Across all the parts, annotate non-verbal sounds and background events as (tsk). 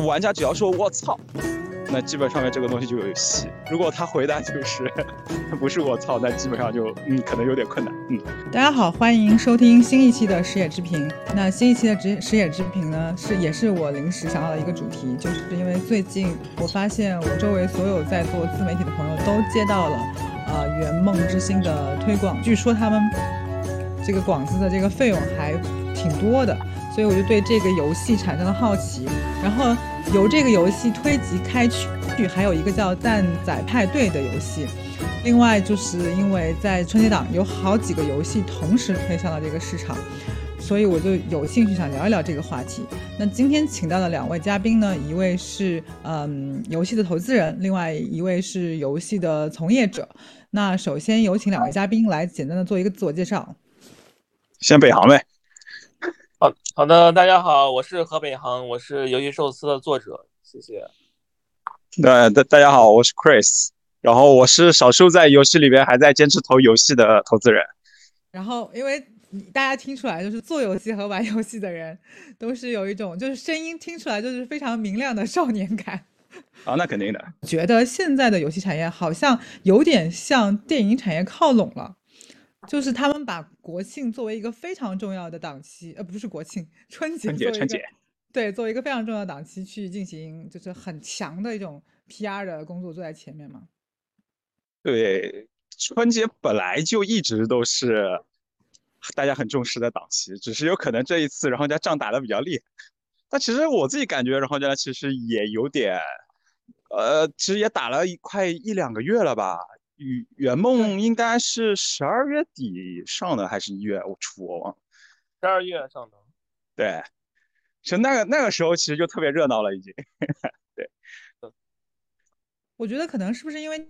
玩家只要说我操，那基本上面这个东西就有戏。如果他回答就是 (laughs) 不是我操，那基本上就嗯可能有点困难。嗯，大家好，欢迎收听新一期的食野之评。那新一期的食食野之评呢，是也是我临时想到的一个主题，就是因为最近我发现我周围所有在做自媒体的朋友都接到了呃圆梦之星的推广，据说他们这个广子的这个费用还挺多的。所以我就对这个游戏产生了好奇，然后由这个游戏推及开去，还有一个叫蛋仔派对的游戏。另外就是因为在春节档有好几个游戏同时推向了这个市场，所以我就有兴趣想聊一聊这个话题。那今天请到的两位嘉宾呢，一位是嗯游戏的投资人，另外一位是游戏的从业者。那首先有请两位嘉宾来简单的做一个自我介绍。先北航呗。好好的，大家好，我是河北航，我是游戏寿司的作者，谢谢。那大大家好，我是 Chris，然后我是少数在游戏里边还在坚持投游戏的投资人。然后，因为大家听出来，就是做游戏和玩游戏的人都是有一种，就是声音听出来就是非常明亮的少年感。啊，那肯定的。觉得现在的游戏产业好像有点向电影产业靠拢了。就是他们把国庆作为一个非常重要的档期，呃，不是国庆，春节，春节，春节，对，作为一个非常重要的档期去进行，就是很强的一种 PR 的工作做在前面嘛。对，春节本来就一直都是大家很重视的档期，只是有可能这一次，然后家仗打的比较厉害。但其实我自己感觉，然后家其实也有点，呃，其实也打了一快一两个月了吧。圆圆梦应该是十二月底上的还是一月初？我忘了。十二月上的。对，其实那个那个时候其实就特别热闹了，已经。(laughs) 对。我觉得可能是不是因为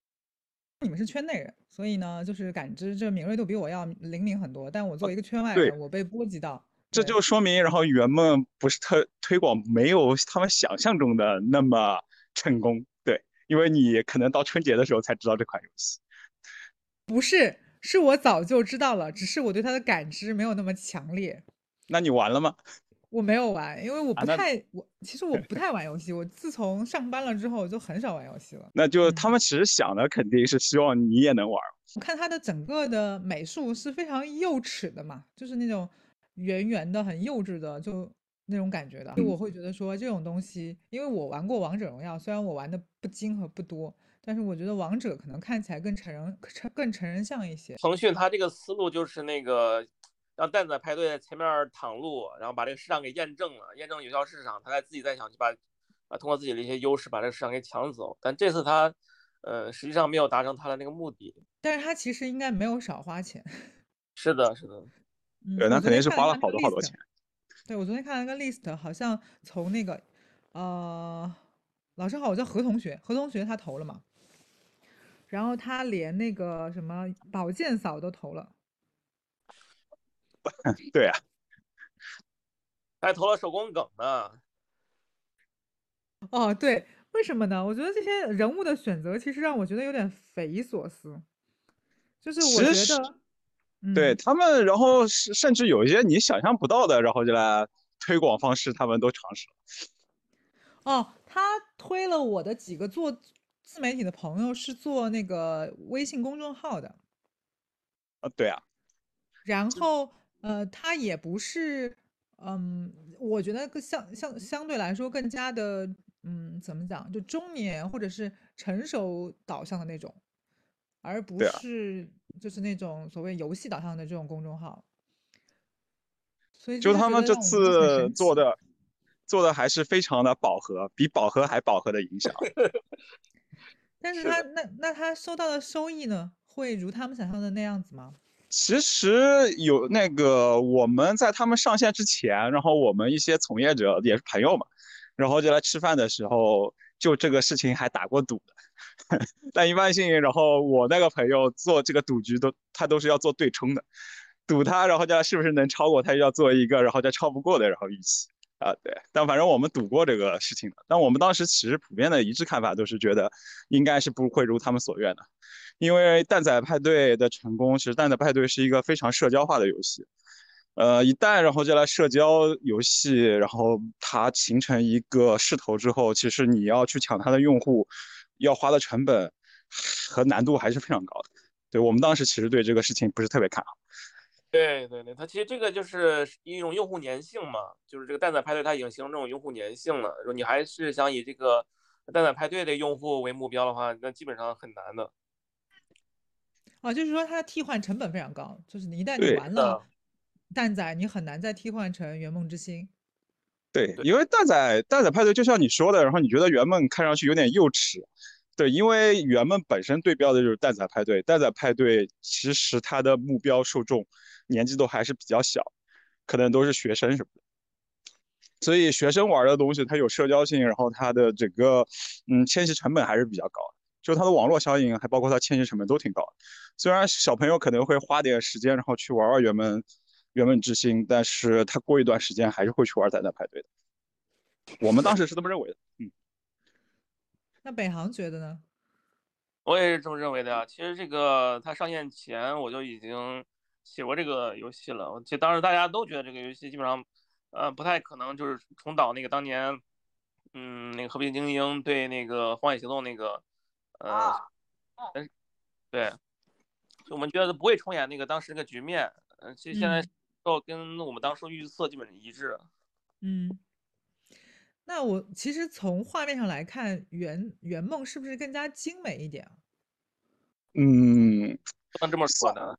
你们是圈内人，所以呢，就是感知这敏锐度比我要灵敏很多。但我作为一个圈外人，我被波及到。这就说明，然后圆梦不是特推广没有他们想象中的那么成功。因为你可能到春节的时候才知道这款游戏，不是，是我早就知道了，只是我对它的感知没有那么强烈。那你玩了吗？我没有玩，因为我不太我其实我不太玩游戏，我自从上班了之后就很少玩游戏了。那就他们其实想的肯定是希望你也能玩。我看它的整个的美术是非常幼齿的嘛，就是那种圆圆的、很幼稚的，就。那种感觉的，就我会觉得说这种东西，因为我玩过王者荣耀，虽然我玩的不精和不多，但是我觉得王者可能看起来更成人、更更成人像一些。腾讯它这个思路就是那个让蛋仔派对在前面躺路，然后把这个市场给验证了，验证有效市场，他再自己再想去把啊通过自己的一些优势把这个市场给抢走。但这次他呃实际上没有达成他的那个目的，但是他其实应该没有少花钱。是的，是的，(laughs) 对，那肯定是花了好多好多钱。对，我昨天看了个 list，好像从那个，呃，老师好，我叫何同学，何同学他投了嘛，然后他连那个什么保健嫂都投了，(laughs) 对啊，还投了手工梗呢。哦，对，为什么呢？我觉得这些人物的选择其实让我觉得有点匪夷所思，就是我觉得。对他们，然后甚甚至有一些你想象不到的，然后就来推广方式，他们都尝试了。哦，他推了我的几个做自媒体的朋友是做那个微信公众号的。啊，对啊。然后呃，他也不是，嗯，我觉得更相相相对来说更加的，嗯，怎么讲，就中年或者是成熟导向的那种，而不是。就是那种所谓游戏导向的这种公众号，所以就他们这次做的做的还是非常的饱和，比饱和还饱和的影响。(laughs) 但是他那那他收到的收益呢，会如他们想象的那样子吗？其实有那个我们在他们上线之前，然后我们一些从业者也是朋友嘛，然后就来吃饭的时候，就这个事情还打过赌的。(laughs) 但一般性，然后我那个朋友做这个赌局都，他都是要做对冲的，赌他，然后叫是不是能超过，他就要做一个，然后再超不过的，然后预期啊，对。但反正我们赌过这个事情的，但我们当时其实普遍的一致看法都是觉得，应该是不会如他们所愿的，因为蛋仔派对的成功，其实蛋仔派对是一个非常社交化的游戏，呃，一旦然后就来社交游戏，然后它形成一个势头之后，其实你要去抢它的用户，要花的成本和难度还是非常高的。对我们当时其实对这个事情不是特别看好。对对对，它其实这个就是一种用户粘性嘛，就是这个蛋仔派对它已经形成这种用户粘性了。如果你还是想以这个蛋仔派对的用户为目标的话，那基本上很难的。啊，就是说它的替换成本非常高，就是你一旦你玩了。蛋仔，你很难再替换成圆梦之星。对，因为蛋仔蛋仔派对就像你说的，然后你觉得圆梦看上去有点幼稚。对，因为圆梦本身对标的就是蛋仔派对，蛋仔派对其实它的目标受众年纪都还是比较小，可能都是学生什么的。所以学生玩的东西它有社交性，然后它的整个嗯迁徙成本还是比较高的，就它的网络效应还包括它迁徙成本都挺高的。虽然小朋友可能会花点时间，然后去玩玩圆梦。原本之星，但是他过一段时间还是会去玩蛋仔派对的。我们当时是这么认为的，嗯。(laughs) 那北航觉得呢？我也是这么认为的呀。其实这个它上线前我就已经写过这个游戏了。其实当时大家都觉得这个游戏基本上，呃，不太可能就是重蹈那个当年，嗯，那个和平精英对那个荒野行动那个，呃，嗯，对，我们觉得不会重演那个当时那个局面。嗯，其实现在。哦，跟我们当初预测基本一致。嗯，那我其实从画面上来看，圆圆梦是不是更加精美一点啊？嗯，不能这么说的，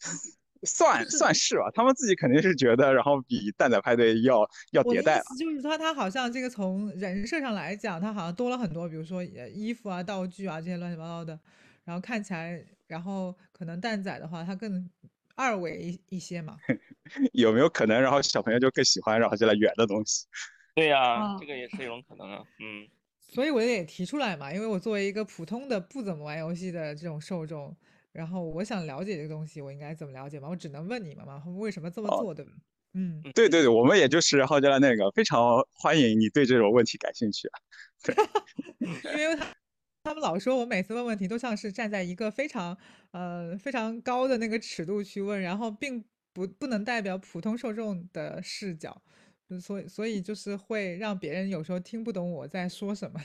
(laughs) 算算是吧。他们自己肯定是觉得，然后比蛋仔派对要要迭代了。就是说，它好像这个从人设上来讲，它好像多了很多，比如说衣服啊、道具啊这些乱七八糟的，然后看起来，然后可能蛋仔的话，它更。二维一一些嘛，(laughs) 有没有可能，然后小朋友就更喜欢，然后就来圆的东西？(laughs) 对呀，这个也是一种可能啊。嗯，所以我也提出来嘛，因为我作为一个普通的不怎么玩游戏的这种受众，然后我想了解这个东西，我应该怎么了解嘛？我只能问你们嘛，为什么这么做，对吧？嗯，对对对，我们也就是然后就来那个，非常欢迎你对这种问题感兴趣啊。(laughs) 对，因为他。他们老说我每次问问题都像是站在一个非常呃非常高的那个尺度去问，然后并不不能代表普通受众的视角，所以所以就是会让别人有时候听不懂我在说什么。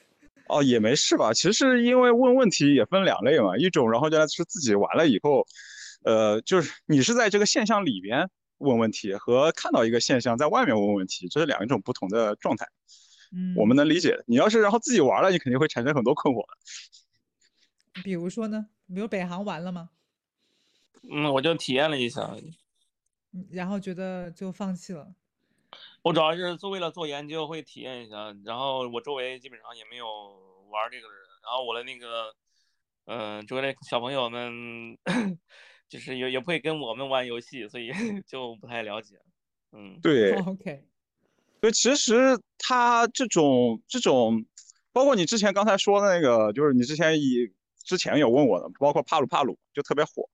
(laughs) 哦，也没事吧？其实因为问问题也分两类嘛，一种然后就是自己完了以后，呃，就是你是在这个现象里边问问题，和看到一个现象在外面问问题，这是两种不同的状态。嗯，我们能理解。你要是然后自己玩了，你肯定会产生很多困惑的。比如说呢？比如北航玩了吗？嗯，我就体验了一下，然后觉得就放弃了。我主要是做为了做研究，会体验一下。然后我周围基本上也没有玩这个的人。然后我的那个，嗯，周围的小朋友们，(coughs) 就是也也不会跟我们玩游戏，所以 (laughs) 就不太了解。嗯，对。OK。所以其实它这种这种，包括你之前刚才说的那个，就是你之前以之前有问我的，包括帕鲁帕鲁就特别火。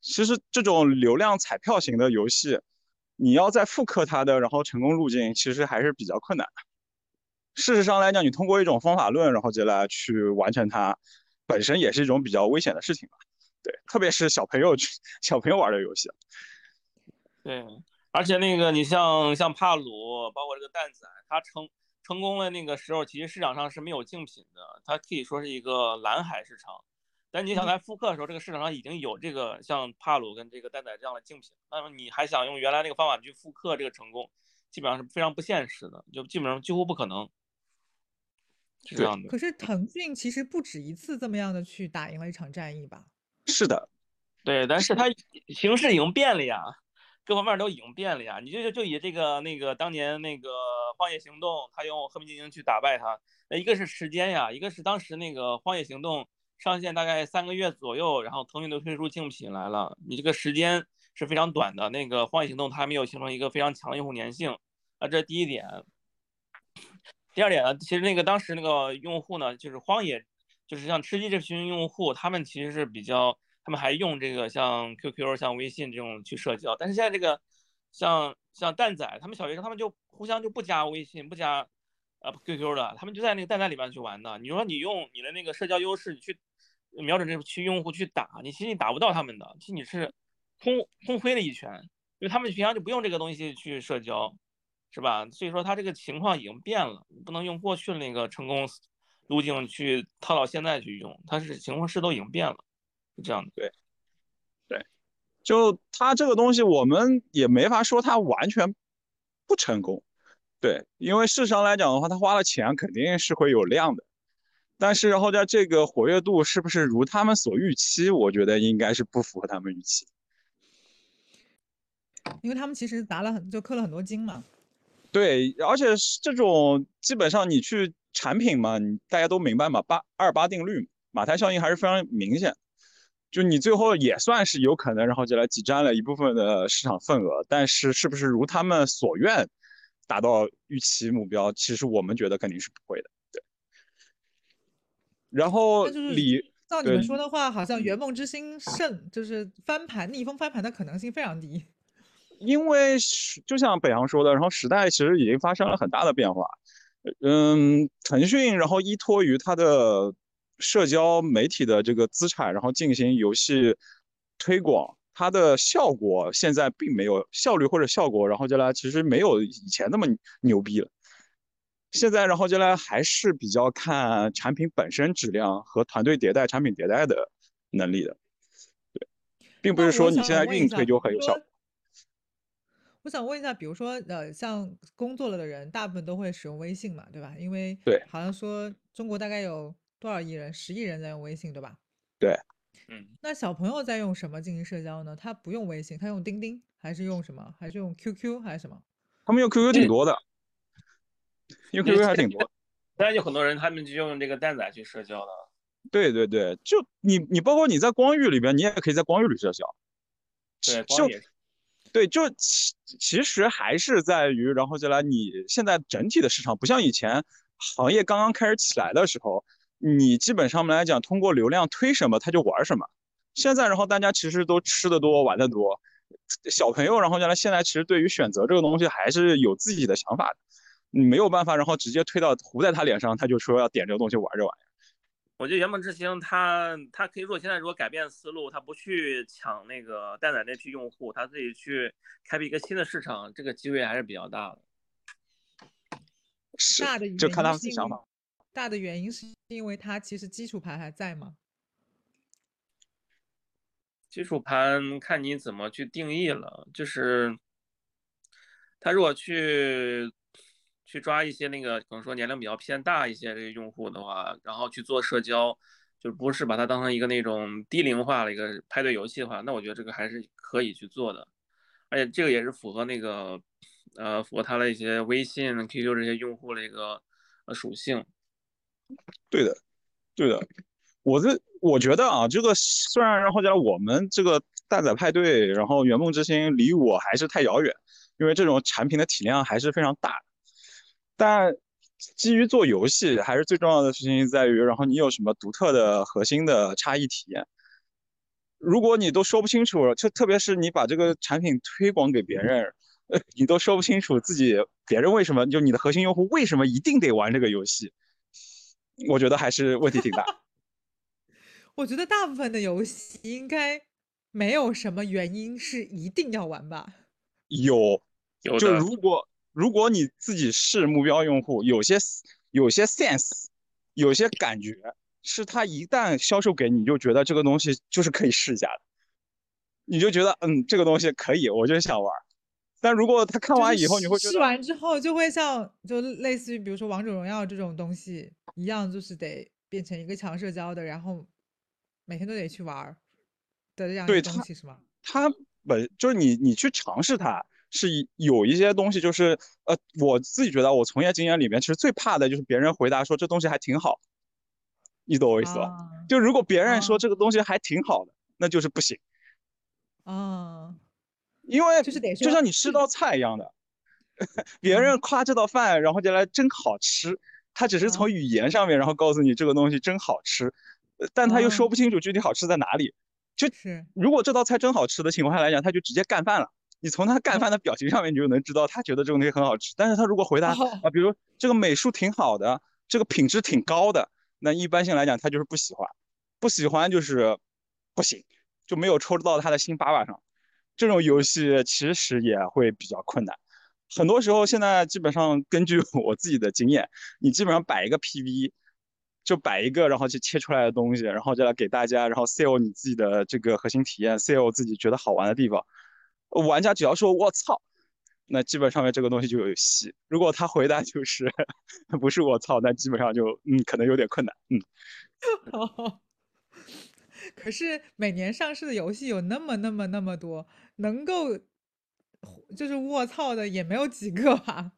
其实这种流量彩票型的游戏，你要再复刻它的然后成功路径，其实还是比较困难的。事实上来讲，你通过一种方法论，然后接下来去完成它，本身也是一种比较危险的事情吧？对，特别是小朋友去 (laughs) 小朋友玩的游戏。对。而且那个，你像像帕鲁，包括这个蛋仔，它成成功了那个时候，其实市场上是没有竞品的，它可以说是一个蓝海市场。但你想来复刻的时候，这个市场上已经有这个像帕鲁跟这个蛋仔这样的竞品，那么你还想用原来那个方法去复刻这个成功，基本上是非常不现实的，就基本上几乎不可能。是这样的。可是腾讯其实不止一次这么样的去打赢了一场战役吧？是的，对，但是它形势已经变了呀。各方面都已经变了呀！你就就就以这个那个当年那个荒野行动，他用和平精英去打败他，那一个是时间呀，一个是当时那个荒野行动上线大概三个月左右，然后腾讯都推出竞品来了，你这个时间是非常短的。那个荒野行动它还没有形成一个非常强的用户粘性，啊，这是第一点。第二点呢，其实那个当时那个用户呢，就是荒野，就是像吃鸡这群用户，他们其实是比较。他们还用这个像 QQ、像微信这种去社交，但是现在这个像像蛋仔，他们小学生他们就互相就不加微信、不加呃 QQ 的，他们就在那个蛋仔里面去玩的。你说你用你的那个社交优势去瞄准这区用户去打，你其实你打不到他们的，其实你是空空挥了一拳。因为他们平常就不用这个东西去社交，是吧？所以说他这个情况已经变了，不能用过去的那个成功路径去套到现在去用，它是情况是都已经变了，是这样的。对，对，就他这个东西，我们也没法说他完全不成功。对，因为事实上来讲的话，他花了钱肯定是会有量的，但是然后在这个活跃度是不是如他们所预期？我觉得应该是不符合他们预期，因为他们其实砸了很就氪了很多金嘛。对，而且这种基本上你去产品嘛，你大家都明白嘛，八二八定律，马太效应还是非常明显，就你最后也算是有可能，然后就来挤占了一部分的市场份额，但是是不是如他们所愿？达到预期目标，其实我们觉得肯定是不会的，对。然后李，照你们说的话，好像圆梦之星胜，就是翻盘逆风翻盘的可能性非常低。因为就像北航说的，然后时代其实已经发生了很大的变化。嗯，腾讯然后依托于它的社交媒体的这个资产，然后进行游戏推广。它的效果现在并没有效率或者效果，然后接下来其实没有以前那么牛逼了。现在然后接下来还是比较看产品本身质量和团队迭代、产品迭代的能力的。对，并不是说你现在硬推就很有效。我想问一下，比如说呃，像工作了的人，大部分都会使用微信嘛，对吧？因为对，好像说中国大概有多少亿人，十亿人在用微信，对吧？对。嗯，那小朋友在用什么进行社交呢？他不用微信，他用钉钉，还是用什么？还是用 QQ 还是什么？他们用 QQ 挺多的，用 QQ 还挺多。现在有很多人，他们就用这个蛋仔去社交的。对对对，就你你包括你在光遇里边，你也可以在光遇里社交。对，就对，就其其实还是在于，然后就来，你现在整体的市场不像以前行业刚刚开始起来的时候。你基本上来讲，通过流量推什么，他就玩什么。现在，然后大家其实都吃的多，玩的多。小朋友，然后将来现在其实对于选择这个东西还是有自己的想法的。你没有办法，然后直接推到糊在他脸上，他就说要点这个东西玩这玩意儿。我觉得圆梦之星，他他可以，如果现在如果改变思路，他不去抢那个蛋仔那批用户，他自己去开辟一个新的市场，这个机会还是比较大的。是，就看他们自己想法。大的原因是因为它其实基础盘还在吗？基础盘看你怎么去定义了，就是他如果去去抓一些那个可能说年龄比较偏大一些这个用户的话，然后去做社交，就不是把它当成一个那种低龄化的一个派对游戏的话，那我觉得这个还是可以去做的，而且这个也是符合那个呃符合他的一些微信、QQ 这些用户的一个呃属性。对的，对的，我这我觉得啊，这个虽然然后在我们这个蛋仔派对，然后圆梦之星离我还是太遥远，因为这种产品的体量还是非常大。但基于做游戏，还是最重要的事情在于，然后你有什么独特的核心的差异体验。如果你都说不清楚，就特别是你把这个产品推广给别人，呃，(laughs) 你都说不清楚自己别人为什么就你的核心用户为什么一定得玩这个游戏。我觉得还是问题挺大。(laughs) 我觉得大部分的游戏应该没有什么原因是一定要玩吧？有，有就如果如果你自己是目标用户，有些有些 sense，有些感觉，是他一旦销售给你，就觉得这个东西就是可以试一下的，你就觉得嗯，这个东西可以，我就想玩。但如果他看完以后，你会试完之后就会像就类似于比如说王者荣耀这种东西一样，就是得变成一个强社交的，然后每天都得去玩的这样一个东西是吗？它本就是你你去尝试它，是有一些东西就是呃，我自己觉得我从业经验里面其实最怕的就是别人回答说这东西还挺好，你懂我意思吧？就如果别人说这个东西还挺好的，那就是不行。啊。因为就是得就像你吃道菜一样的，(laughs) 别人夸这道饭，然后就来真好吃，他只是从语言上面，然后告诉你这个东西真好吃，但他又说不清楚具体好吃在哪里。就是如果这道菜真好吃的情况下来讲，他就直接干饭了。你从他干饭的表情上面，你就能知道他觉得这个东西很好吃。但是他如果回答啊，比如这个美术挺好的，这个品质挺高的，那一般性来讲他就是不喜欢，不喜欢就是不行，就没有抽到他的心粑粑上。这种游戏其实也会比较困难。很多时候，现在基本上根据 (laughs) 我自己的经验，你基本上摆一个 PV，就摆一个，然后去切出来的东西，然后再来给大家，然后 sell 你自己的这个核心体验，sell 自己觉得好玩的地方。玩家只要说“我操”，那基本上面这个东西就有戏。如果他回答就是 (laughs) “不是我操”，那基本上就嗯可能有点困难。嗯。(laughs) 可是每年上市的游戏有那么那么那么多，能够就是卧槽的也没有几个吧？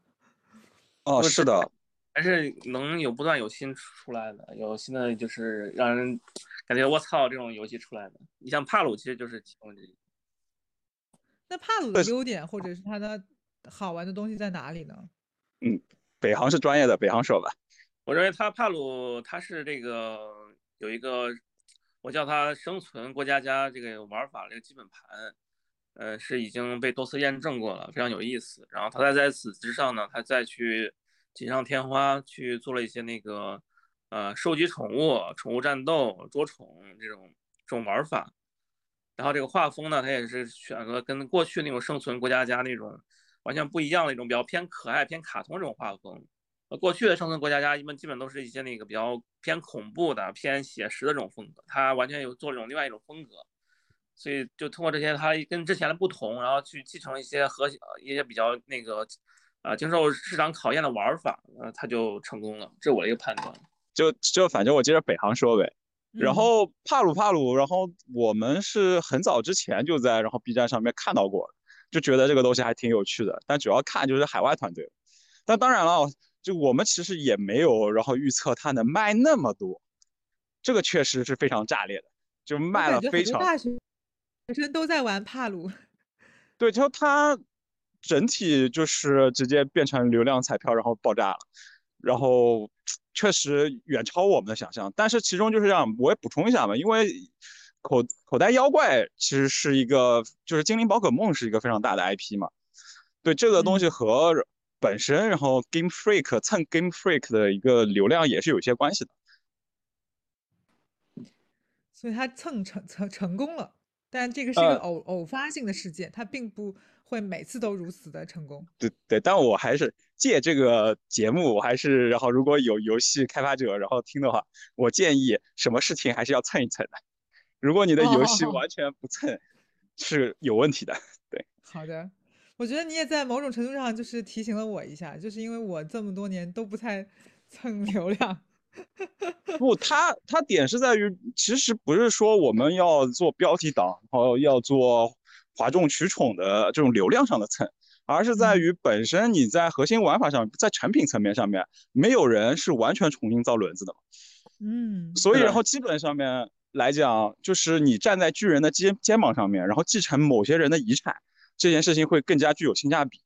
哦，是的，还是能有不断有新出来的，有新的就是让人感觉卧槽这种游戏出来的。你像帕鲁，其实就是其中之一。那帕鲁的优点或者是它的好玩的东西在哪里呢？嗯，北航是专业的，北航说吧。我认为它帕鲁它是这个有一个。我叫它生存过家家这个玩法这个基本盘，呃，是已经被多次验证过了，非常有意思。然后它再在此之上呢，它再去锦上添花，去做了一些那个呃收集宠物、宠物战斗、捉宠这种这种玩法。然后这个画风呢，它也是选择跟过去那种生存过家家那种完全不一样的一种比较偏可爱、偏卡通这种画风。呃，过去的生存过家家一般基本都是一些那个比较偏恐怖的、偏写实的这种风格，他完全有做这种另外一种风格，所以就通过这些，他跟之前的不同，然后去继承一些和一些比较那个啊经受市场考验的玩法，呃，他就成功了，这是我的一个判断。就就反正我接着北航说呗，然后帕鲁帕鲁，然后我们是很早之前就在然后 B 站上面看到过，就觉得这个东西还挺有趣的，但主要看就是海外团队，但当然了。就我们其实也没有，然后预测它能卖那么多，这个确实是非常炸裂的，就卖了非常。大学生都在玩帕鲁。(laughs) 对，就它整体就是直接变成流量彩票，然后爆炸了，然后 (tsk) 确实远超我们的想象。但是其中就是这样，我也补充一下嘛，因为口口袋妖怪其实是一个，就是精灵宝可梦是一个非常大的 IP 嘛，对这个东西和。本身，然后 Game Freak 蹭 Game Freak 的一个流量也是有些关系的，所以它蹭成成成功了，但这个是一个偶偶发性的事件，它并不会每次都如此的成功。对对，但我还是借这个节目，我还是然后如果有游戏开发者然后听的话，我建议什么事情还是要蹭一蹭的。如果你的游戏完全不蹭，是有问题的。对，好的。我觉得你也在某种程度上就是提醒了我一下，就是因为我这么多年都不太 (laughs) 蹭流量。(laughs) 不，他他点是在于，其实不是说我们要做标题党，然后要做哗众取宠的这种流量上的蹭，而是在于本身你在核心玩法上，在产品层面上面，没有人是完全重新造轮子的。嗯。所以，然后基本上面来讲，就是你站在巨人的肩肩膀上面，然后继承某些人的遗产。这件事情会更加具有性价比，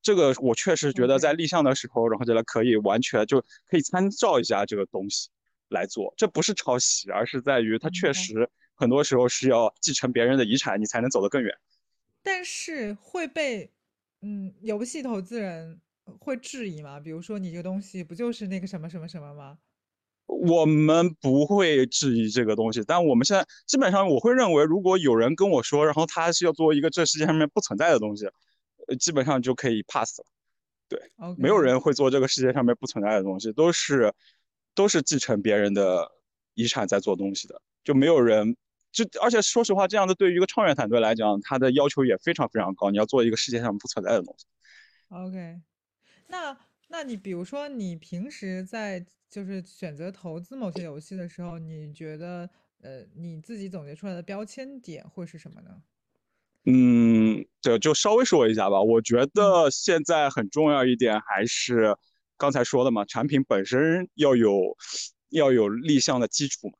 这个我确实觉得在立项的时候，然后觉得可以完全就可以参照一下这个东西来做。这不是抄袭，而是在于它确实很多时候是要继承别人的遗产，你才能走得更远。但是会被嗯游戏投资人会质疑吗？比如说你这个东西不就是那个什么什么什么吗？我们不会质疑这个东西，但我们现在基本上我会认为，如果有人跟我说，然后他是要做一个这世界上面不存在的东西，呃，基本上就可以 pass 了。对，没有人会做这个世界上面不存在的东西，都是都是继承别人的遗产在做东西的，就没有人就而且说实话，这样的对于一个创业团队来讲，他的要求也非常非常高，你要做一个世界上不存在的东西。OK，那那你比如说你平时在。就是选择投资某些游戏的时候，你觉得呃你自己总结出来的标签点会是什么呢？嗯，对就稍微说一下吧。我觉得现在很重要一点还是刚才说的嘛，产品本身要有要有立项的基础嘛。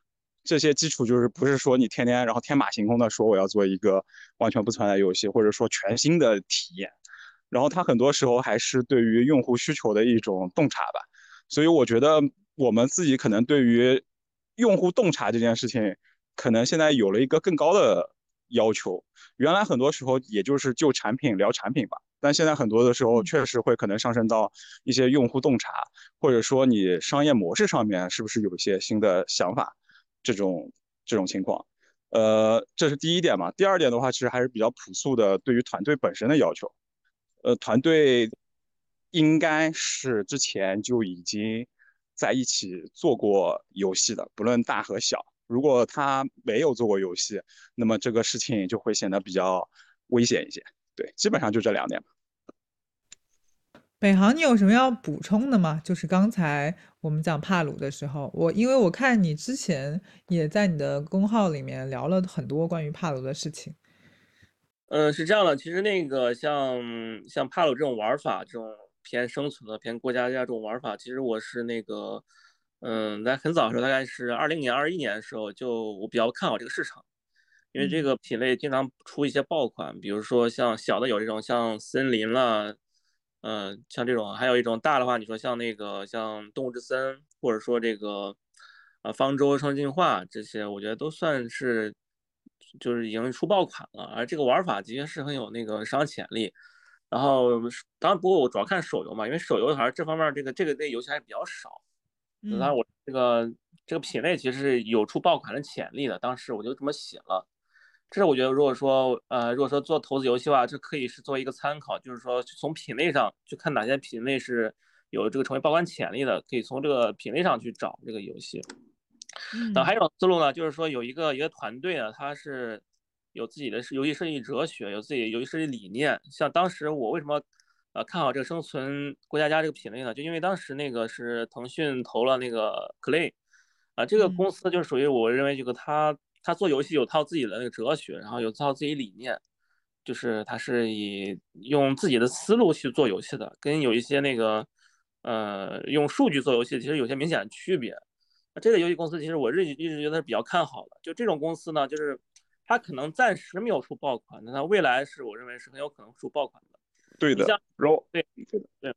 这些基础就是不是说你天天然后天马行空的说我要做一个完全不存在游戏，或者说全新的体验。然后它很多时候还是对于用户需求的一种洞察吧。所以我觉得。我们自己可能对于用户洞察这件事情，可能现在有了一个更高的要求。原来很多时候也就是就产品聊产品吧，但现在很多的时候确实会可能上升到一些用户洞察，或者说你商业模式上面是不是有一些新的想法，这种这种情况。呃，这是第一点嘛。第二点的话，其实还是比较朴素的，对于团队本身的要求。呃，团队应该是之前就已经在一起做过游戏的，不论大和小。如果他没有做过游戏，那么这个事情就会显得比较危险一些。对，基本上就这两点吧。北航，你有什么要补充的吗？就是刚才我们讲帕鲁的时候，我因为我看你之前也在你的公号里面聊了很多关于帕鲁的事情。嗯，是这样的，其实那个像像帕鲁这种玩法，这种偏生存的、偏过家家这种玩法，其实我是那个，嗯，在很早的时候，大概是二零年、二一年的时候，就我比较看好这个市场，因为这个品类经常出一些爆款，比如说像小的有这种像森林了。嗯，像这种，还有一种大的话，你说像那个像动物之森，或者说这个啊方舟双进化这些，我觉得都算是就是已经出爆款了。而这个玩法的确是很有那个市场潜力。然后当然，不过我主要看手游嘛，因为手游还是这方面这个这个类游戏还是比较少。当然，我这个这个品类其实是有出爆款的潜力的。当时我就这么写了。这是我觉得，如果说，呃，如果说做投资游戏的话，这可以是作为一个参考，就是说从品类上去看哪些品类是有这个成为爆款潜力的，可以从这个品类上去找这个游戏。那还有一种思路呢，就是说有一个一个团队啊，他是有自己的游戏设计哲学，有自己游戏设计理念。像当时我为什么呃看好这个生存过家家这个品类呢？就因为当时那个是腾讯投了那个 Clay，啊，这个公司就是属于我认为这个他。他做游戏有套自己的那个哲学，然后有套自己理念，就是他是以用自己的思路去做游戏的，跟有一些那个呃用数据做游戏其实有些明显的区别。那这个游戏公司其实我一一直觉得是比较看好的。就这种公司呢，就是它可能暂时没有出爆款，那它未来是我认为是很有可能出爆款的。对的，像对对对，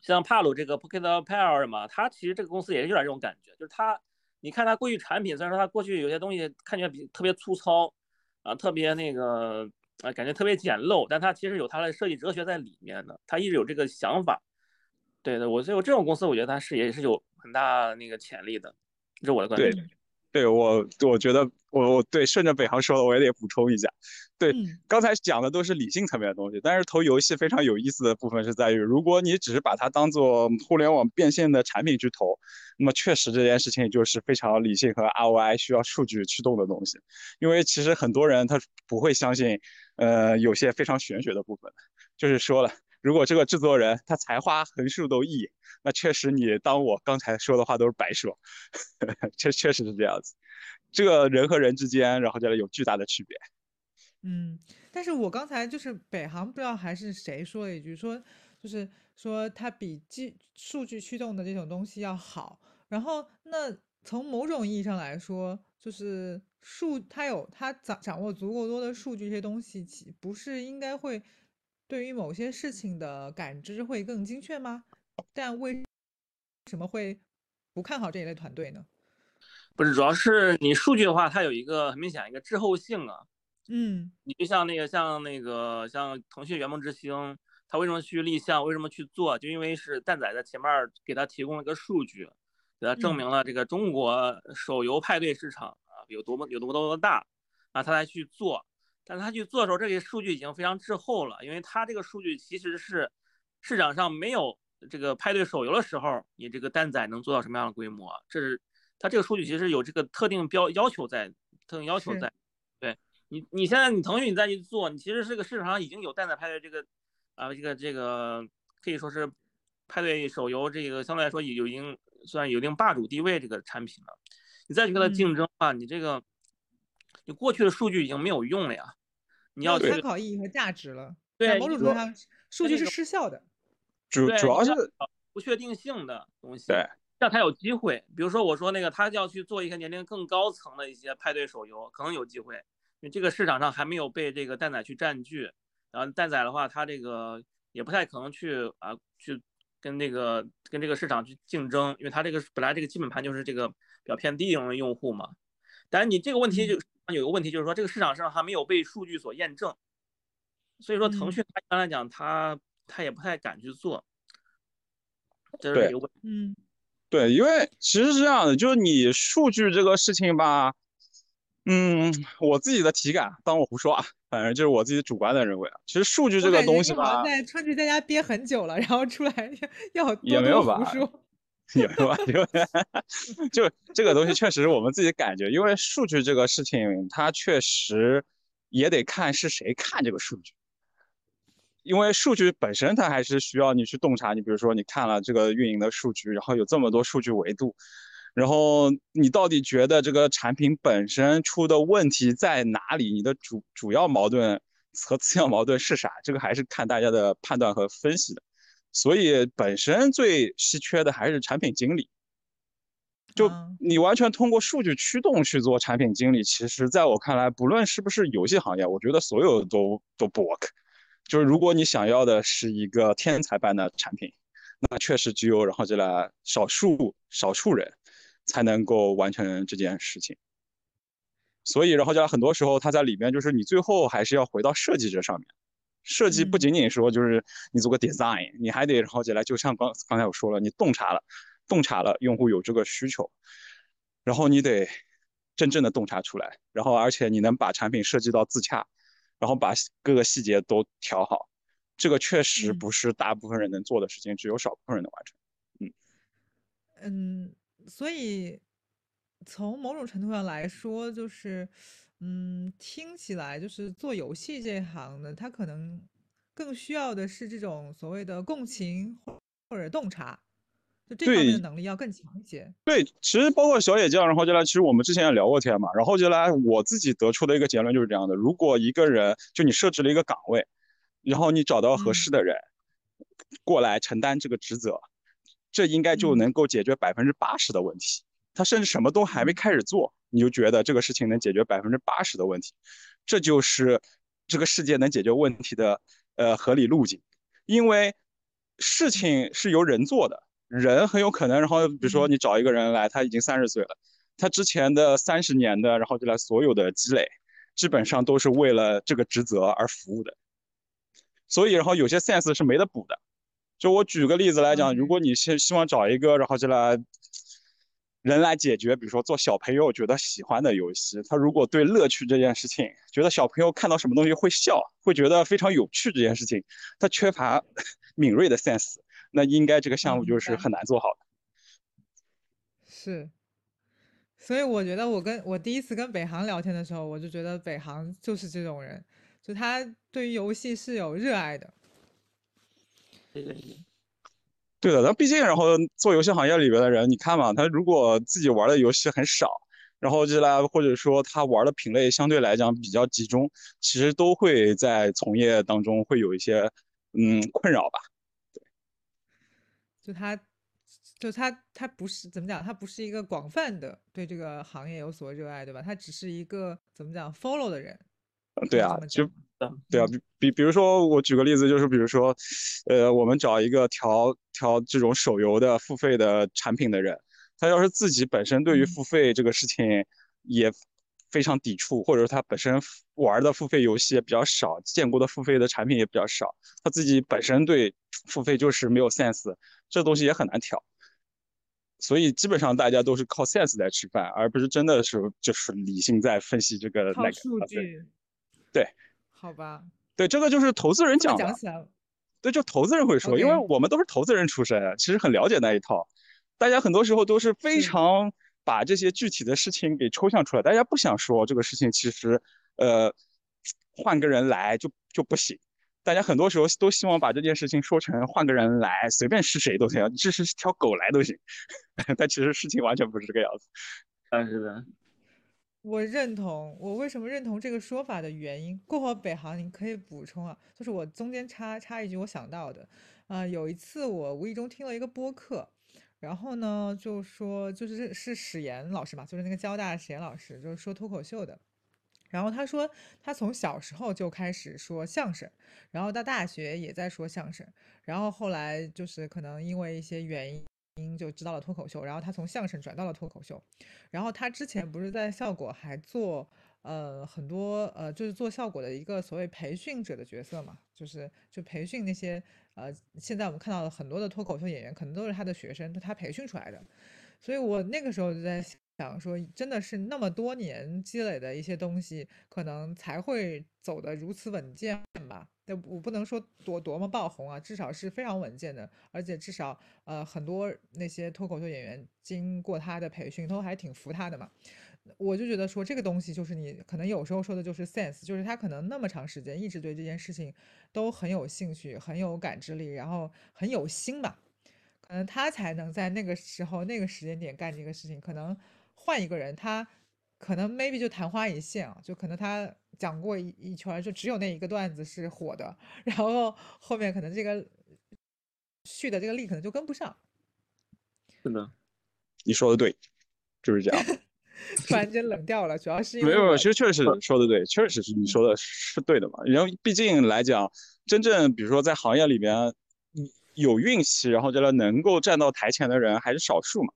像帕鲁这个 Pocket Pair 嘛，它其实这个公司也是有点这种感觉，就是它。你看它过去产品，虽然说它过去有些东西看起来比特别粗糙，啊，特别那个啊，感觉特别简陋，但它其实有它的设计哲学在里面的，它一直有这个想法。对的，我所以这种公司，我觉得它是也是有很大那个潜力的，这是我的观点。对我，我觉得我我对顺着北航说的，我也得补充一下。对，刚才讲的都是理性层面的东西，但是投游戏非常有意思的部分是在于，如果你只是把它当做互联网变现的产品去投，那么确实这件事情就是非常理性和 ROI 需要数据驱动的东西。因为其实很多人他不会相信，呃，有些非常玄学的部分，就是说了。如果这个制作人他才华横竖都异，那确实你当我刚才说的话都是白说，(laughs) 确确实是这样子。这个人和人之间，然后觉得有巨大的区别。嗯，但是我刚才就是北航不知道还是谁说了一句，说就是说它比基数据驱动的这种东西要好。然后那从某种意义上来说，就是数它有它掌掌握足够多的数据，这些东西岂不是应该会？对于某些事情的感知会更精确吗？但为什么会不看好这一类团队呢？不是，主要是你数据的话，它有一个很明显一个滞后性啊。嗯，你就像那个像那个像腾讯圆梦之星，它为什么去立项？为什么去做？就因为是蛋仔在前面给他提供了一个数据，给他证明了这个中国手游派对市场啊有多么有多么多么大啊，他才去做。但他去做的时候，这些数据已经非常滞后了，因为他这个数据其实是市场上没有这个派对手游的时候，你这个单载能做到什么样的规模？这是他这个数据其实有这个特定标要求在，特定要求在。对你，你现在你腾讯你再去做，你其实这个市场上已经有单载派对这个啊，这个这个可以说是派对手游这个相对来说有已经算有一定霸主地位这个产品了，你再去跟他竞争啊，你这个。你过去的数据已经没有用了呀，你要参考意义和价值了。对，某种程度上，数据是失效的。主主要是不确定性的东西。对，让他有机会。比如说，我说那个他要去做一些年龄更高层的一些派对手游，可能有机会，因为这个市场上还没有被这个蛋仔去占据。然后蛋仔的话，他这个也不太可能去啊去跟那个跟这个市场去竞争，因为他这个本来这个基本盘就是这个比较偏低龄的用户嘛。但是你这个问题就。有个问题就是说，这个市场上还没有被数据所验证，所以说腾讯它一般来讲，它它也不太敢去做。这是一个问题。嗯，对，因为其实是这样的，就是你数据这个事情吧，嗯，我自己的体感，当我胡说啊，反正就是我自己主观的认为啊。其实数据这个东西吧，在春节在家憋很久了，然后出来 (laughs) 要也没有吧，(laughs) 有吧，(laughs) 就就这个东西确实是我们自己感觉，因为数据这个事情，它确实也得看是谁看这个数据，因为数据本身它还是需要你去洞察。你比如说你看了这个运营的数据，然后有这么多数据维度。然后你到底觉得这个产品本身出的问题在哪里？你的主主要矛盾和次要矛盾是啥？这个还是看大家的判断和分析的。所以本身最稀缺的还是产品经理。就你完全通过数据驱动去做产品经理，其实在我看来，不论是不是游戏行业，我觉得所有都都不 work。就是如果你想要的是一个天才般的产品，那确实只有然后这来少数少数人。才能够完成这件事情，所以然后就很多时候他在里面就是你最后还是要回到设计这上面，设计不仅仅说就是你做个 design，你还得然后进来，就像刚刚才我说了，你洞察了，洞察了用户有这个需求，然后你得真正的洞察出来，然后而且你能把产品设计到自洽，然后把各个细节都调好，这个确实不是大部分人能做的事情，只有少部分人能完成。嗯嗯。所以，从某种程度上来说，就是，嗯，听起来就是做游戏这一行的，他可能更需要的是这种所谓的共情或者洞察，就这方面的能力要更强一些。对，其实包括小野酱，然后就来，其实我们之前也聊过天嘛，然后就来，我自己得出的一个结论就是这样的：如果一个人就你设置了一个岗位，然后你找到合适的人过来承担这个职责。这应该就能够解决百分之八十的问题。他甚至什么都还没开始做，你就觉得这个事情能解决百分之八十的问题，这就是这个世界能解决问题的呃合理路径。因为事情是由人做的，人很有可能，然后比如说你找一个人来，他已经三十岁了，他之前的三十年的，然后就来所有的积累，基本上都是为了这个职责而服务的。所以，然后有些 sense 是没得补的。就我举个例子来讲，如果你希希望找一个然后就来人来解决，比如说做小朋友觉得喜欢的游戏，他如果对乐趣这件事情，觉得小朋友看到什么东西会笑，会觉得非常有趣这件事情，他缺乏 (laughs) 敏锐的 sense，那应该这个项目就是很难做好的。是，所以我觉得我跟我第一次跟北航聊天的时候，我就觉得北航就是这种人，就他对于游戏是有热爱的。对对对，的，那毕竟，然后做游戏行业里边的人，你看嘛，他如果自己玩的游戏很少，然后就来，或者说他玩的品类相对来讲比较集中，其实都会在从业当中会有一些嗯困扰吧。对，就他，就他，他不是怎么讲，他不是一个广泛的对这个行业有所热爱，对吧？他只是一个怎么讲 follow 的人。对啊，就。对啊，比比比如说，我举个例子，就是比如说，呃，我们找一个调调这种手游的付费的产品的人，他要是自己本身对于付费这个事情也非常抵触，或者说他本身玩的付费游戏也比较少，见过的付费的产品也比较少，他自己本身对付费就是没有 sense，这东西也很难调。所以基本上大家都是靠 sense 在吃饭，而不是真的是就是理性在分析这个那个数据。对。好吧，对，这个就是投资人讲的。对，就投资人会说，因为我们都是投资人出身，其实很了解那一套。大家很多时候都是非常把这些具体的事情给抽象出来，大家不想说这个事情其实，呃，换个人来就就不行。大家很多时候都希望把这件事情说成换个人来，随便是谁都行，即使是条狗来都行。(laughs) 但其实事情完全不是这个样子。但是的。我认同，我为什么认同这个说法的原因，过会北航您可以补充啊。就是我中间插插一句，我想到的，啊，有一次我无意中听了一个播客，然后呢，就说就是是史岩老师嘛，就是那个交大史岩老师，就是说脱口秀的，然后他说他从小时候就开始说相声，然后到大学也在说相声，然后后来就是可能因为一些原因。因就知道了脱口秀，然后他从相声转到了脱口秀，然后他之前不是在效果还做呃很多呃就是做效果的一个所谓培训者的角色嘛，就是就培训那些呃现在我们看到的很多的脱口秀演员可能都是他的学生，他培训出来的，所以我那个时候就在想说，真的是那么多年积累的一些东西，可能才会走得如此稳健吧。但我不能说多多么爆红啊，至少是非常稳健的，而且至少呃很多那些脱口秀演员经过他的培训，都还挺服他的嘛。我就觉得说这个东西就是你可能有时候说的就是 sense，就是他可能那么长时间一直对这件事情都很有兴趣，很有感知力，然后很有心吧，可能他才能在那个时候那个时间点干这个事情。可能换一个人，他可能 maybe 就昙花一现啊，就可能他讲过一一圈，就只有那一个段子是火的，(laughs) 然后后面可能这个续的这个力可能就跟不上。是的，你说的对，就是这样。(laughs) 突然间冷掉了，主要是因为没有，其实确实说的对，确实是你说的是对的嘛。然后毕竟来讲，真正比如说在行业里边有运气，然后觉得能够站到台前的人还是少数嘛。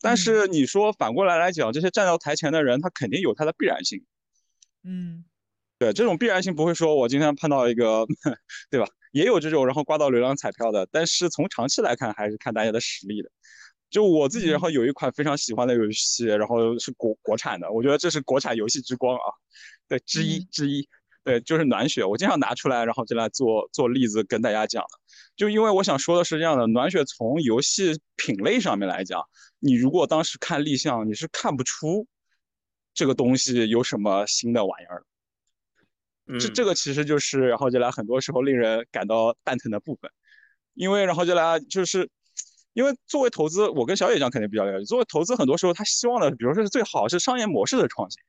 但是你说反过来来讲，这些站到台前的人，他肯定有他的必然性。嗯，对，这种必然性不会说我今天碰到一个，对吧？也有这种然后刮到流量彩票的，但是从长期来看，还是看大家的实力的。就我自己，然后有一款非常喜欢的游戏，然后是国国产的，我觉得这是国产游戏之光啊，对，之一之一，对，就是暖雪，我经常拿出来，然后就来做做例子跟大家讲的。就因为我想说的是这样的，暖雪从游戏品类上面来讲，你如果当时看立项，你是看不出这个东西有什么新的玩意儿。这这个其实就是然后就来很多时候令人感到蛋疼的部分，因为然后就来就是。因为作为投资，我跟小野讲肯定比较了解。作为投资，很多时候他希望的，比如说是最好是商业模式的创新，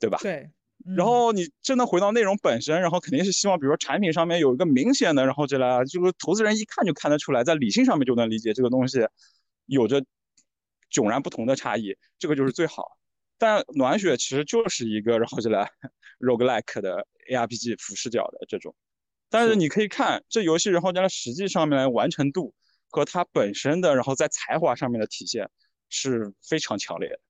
对吧？对。然后你真的回到内容本身，然后肯定是希望，比如说产品上面有一个明显的，然后就来就是投资人一看就看得出来，在理性上面就能理解这个东西有着迥然不同的差异，这个就是最好。但暖雪其实就是一个然后就来 (laughs) roguelike 的 ARPG 俯视角的这种，但是你可以看这游戏，然后将来实际上面完成度。和它本身的，然后在才华上面的体现是非常强烈的。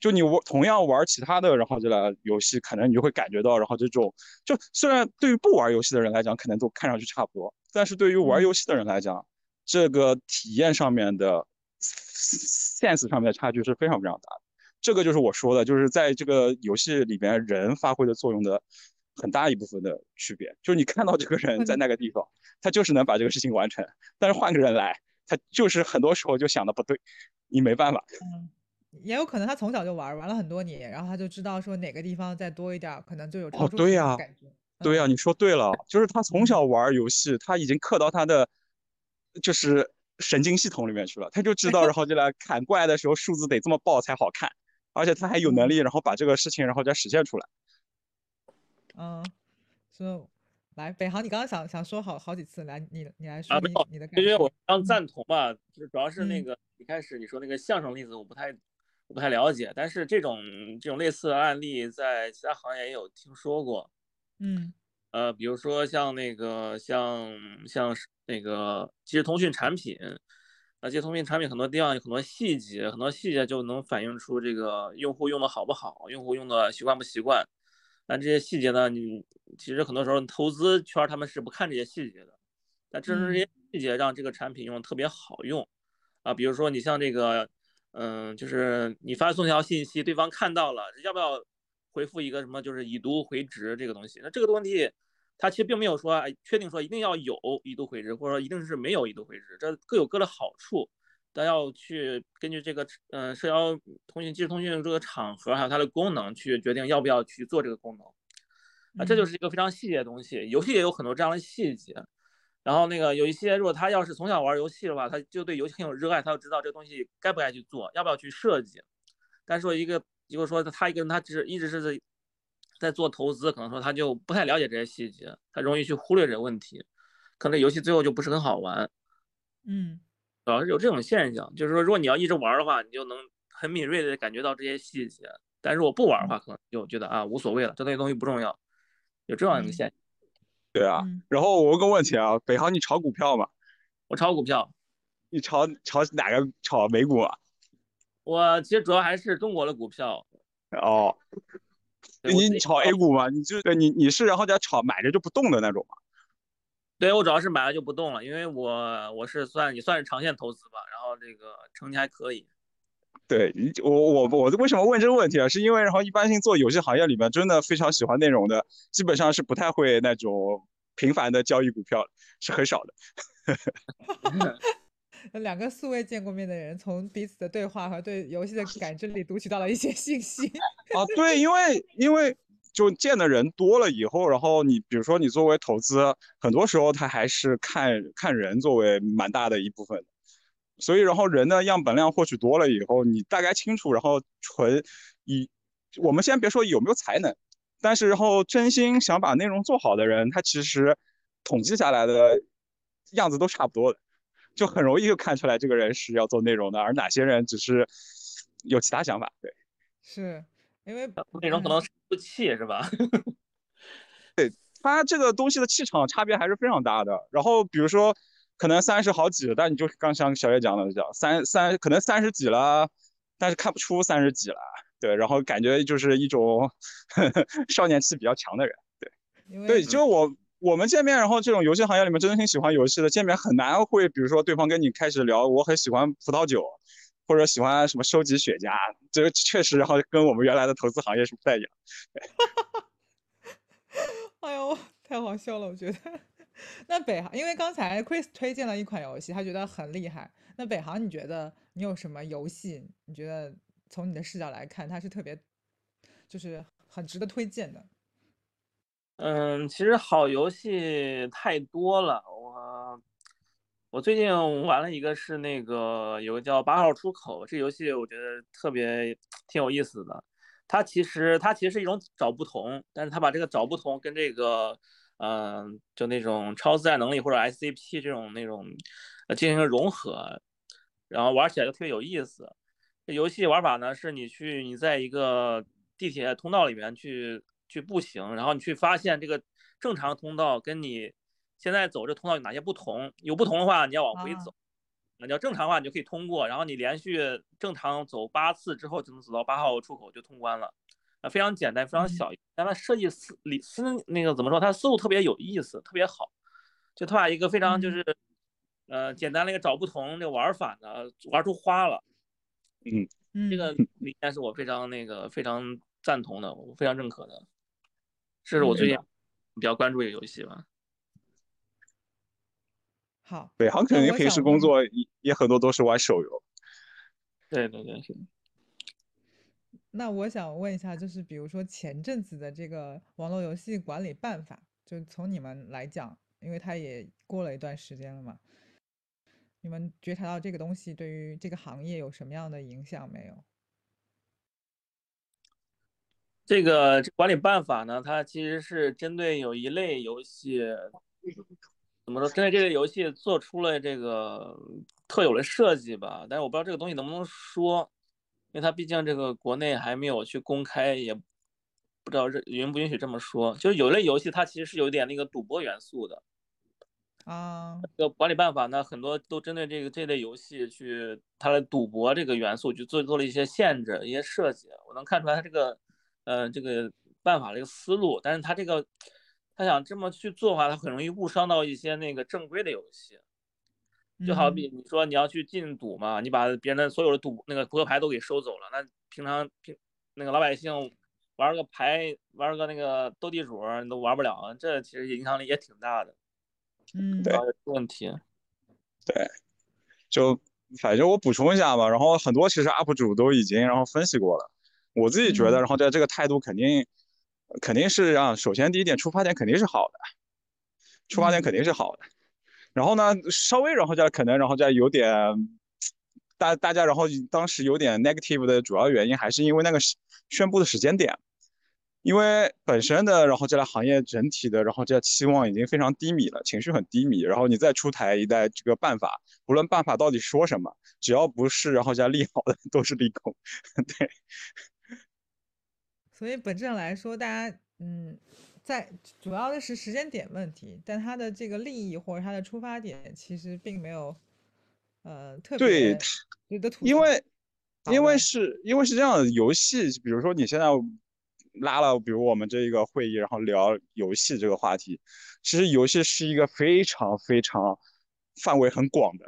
就你玩同样玩其他的，然后这来游戏，可能你就会感觉到，然后这种就虽然对于不玩游戏的人来讲，可能都看上去差不多，但是对于玩游戏的人来讲，这个体验上面的 sense 上面的差距是非常非常大的。这个就是我说的，就是在这个游戏里边人发挥的作用的很大一部分的区别，就是你看到这个人在那个地方。他就是能把这个事情完成，但是换个人来，他就是很多时候就想的不对，你没办法。嗯，也有可能他从小就玩，玩了很多年，然后他就知道说哪个地方再多一点，可能就有哦，对呀，对呀，你说对了，(laughs) 就是他从小玩游戏，他已经刻到他的就是神经系统里面去了，他就知道，然后就来砍怪的时候数字得这么爆才好看，而且他还有能力，然后把这个事情然后再实现出来。嗯，所以。来，北航，你刚刚想想说好好几次，来，你你来说你你的感觉。因为我刚赞同吧，就是主要是那个一开始你说那个相声例子，我不太我不太了解，但是这种这种类似的案例在其他行业也有听说过。嗯，呃，比如说像那个像像那个即时通讯产品，啊，即时通讯产品很多地方有很多细节，很多细节就能反映出这个用户用的好不好，用户用的习惯不习惯。但这些细节呢，你其实很多时候投资圈他们是不看这些细节的，但正是这些细节让这个产品用的特别好用，啊，比如说你像这个，嗯，就是你发送一条信息，对方看到了，要不要回复一个什么，就是已读回执这个东西？那这个问题，它其实并没有说确定说一定要有已读回执，或者说一定是没有已读回执，这各有各的好处。但要去根据这个，嗯，社交通讯、即时通讯这个场合，还有它的功能，去决定要不要去做这个功能。啊，这就是一个非常细节的东西。游戏也有很多这样的细节。然后那个有一些，如果他要是从小玩游戏的话，他就对游戏很有热爱，他就知道这个东西该不该去做，要不要去设计。但是说一个，如果说他一个人，他只是一直是在在做投资，可能说他就不太了解这些细节，他容易去忽略这个问题，可能游戏最后就不是很好玩。嗯。主要是有这种现象，就是说，如果你要一直玩的话，你就能很敏锐的感觉到这些细节；但是我不玩的话，可能就觉得啊无所谓了，这些东西不重要。有这样一个现象。对啊，然后我问个问题啊，北航，你炒股票吗？我炒股票。你炒炒哪个？炒美股啊？我其实主要还是中国的股票。哦。你你炒 A 股吗？你就对你你是然后在炒买着就不动的那种吗？对我主要是买了就不动了，因为我我是算也算是长线投资吧，然后这个成绩还可以。对我我我为什么问这个问题啊？是因为然后一般性做游戏行业里面真的非常喜欢内容的，基本上是不太会那种频繁的交易股票，是很少的。(laughs) 两个素未见过面的人，从彼此的对话和对游戏的感知里读取到了一些信息。(laughs) 啊，对，因为因为就见的人多了以后，然后你比如说你作为投资，很多时候他还是看看人作为蛮大的一部分。所以然后人的样本量获取多了以后，你大概清楚，然后纯以我们先别说有没有才能，但是然后真心想把内容做好的人，他其实统计下来的样子都差不多的。就很容易就看出来这个人是要做内容的，而哪些人只是有其他想法。对，是因为那种可能不气是吧？(laughs) 对他这个东西的气场差别还是非常大的。然后比如说可能三十好几，但你就刚像小叶讲的讲三三可能三十几了，但是看不出三十几了。对，然后感觉就是一种 (laughs) 少年气比较强的人。对，对，就我。我们见面，然后这种游戏行业里面真心喜欢游戏的见面很难会，比如说对方跟你开始聊，我很喜欢葡萄酒，或者喜欢什么收集雪茄，这个确实，然后跟我们原来的投资行业是不太一样。(laughs) 哎呦，(laughs) 太好笑了，我觉得。(laughs) 那北航，因为刚才 Chris 推荐了一款游戏，他觉得很厉害。那北航，你觉得你有什么游戏？你觉得从你的视角来看，它是特别，就是很值得推荐的？嗯，其实好游戏太多了。我最近玩了一个，是那个有个叫《八号出口》这游戏，我觉得特别挺有意思的。它其实它其实是一种找不同，但是它把这个找不同跟这个嗯，就那种超自然能力或者 SCP 这种那种进行融合，然后玩起来就特别有意思。这游戏玩法呢，是你去你在一个地铁通道里面去。去步行，然后你去发现这个正常通道跟你现在走这通道有哪些不同？有不同的话，你要往回走；那要正常的话，你就可以通过。然后你连续正常走八次之后，就能走到八号出口就通关了。啊，非常简单，非常小，但它设计思理思那个怎么说？它思路特别有意思，特别好。就它把一个非常就是呃简单的一个找不同这个玩法呢，玩出花了。嗯，这个理念是我非常那个非常赞同的，我非常认可的。这是我最近比较关注一个游戏吧。好，北航肯定平时工作也也很多都是玩手游。对对对，是。那我想问一下，就是比如说前阵子的这个网络游戏管理办法，就从你们来讲，因为它也过了一段时间了嘛，你们觉察到这个东西对于这个行业有什么样的影响没有？这个管理办法呢，它其实是针对有一类游戏，怎么说？针对这类游戏做出了这个特有的设计吧。但是我不知道这个东西能不能说，因为它毕竟这个国内还没有去公开，也不知道允不允许这么说。就是有一类游戏，它其实是有点那个赌博元素的啊。这个管理办法呢，很多都针对这个这类游戏去它的赌博这个元素去做做了一些限制、一些设计。我能看出来它这个。呃，这个办法这个思路，但是它这个他想这么去做的话，他很容易误伤到一些那个正规的游戏，就好比你说你要去禁赌嘛，你把别人的所有的赌那个扑克牌都给收走了，那平常平那个老百姓玩个牌，玩个那个斗地主你都玩不了，这其实影响力也挺大的。嗯，对，问题。对，就反正我补充一下吧，然后很多其实 UP 主都已经然后分析过了。我自己觉得，然后在这个态度肯定肯定是让首先第一点出发点肯定是好的，出发点肯定是好的。然后呢，稍微然后再可能然后再有点大大家然后当时有点 negative 的主要原因还是因为那个宣布的时间点，因为本身的然后这类行业整体的然后这期望已经非常低迷了，情绪很低迷。然后你再出台一代这个办法，无论办法到底说什么，只要不是然后加利好的都是利空，(laughs) 对。所以本质上来说，大家嗯，在主要的是时间点问题，但它的这个利益或者它的出发点其实并没有呃特别对的，因为因为是因为是这样的，游戏比如说你现在拉了，比如我们这一个会议，然后聊游戏这个话题，其实游戏是一个非常非常范围很广的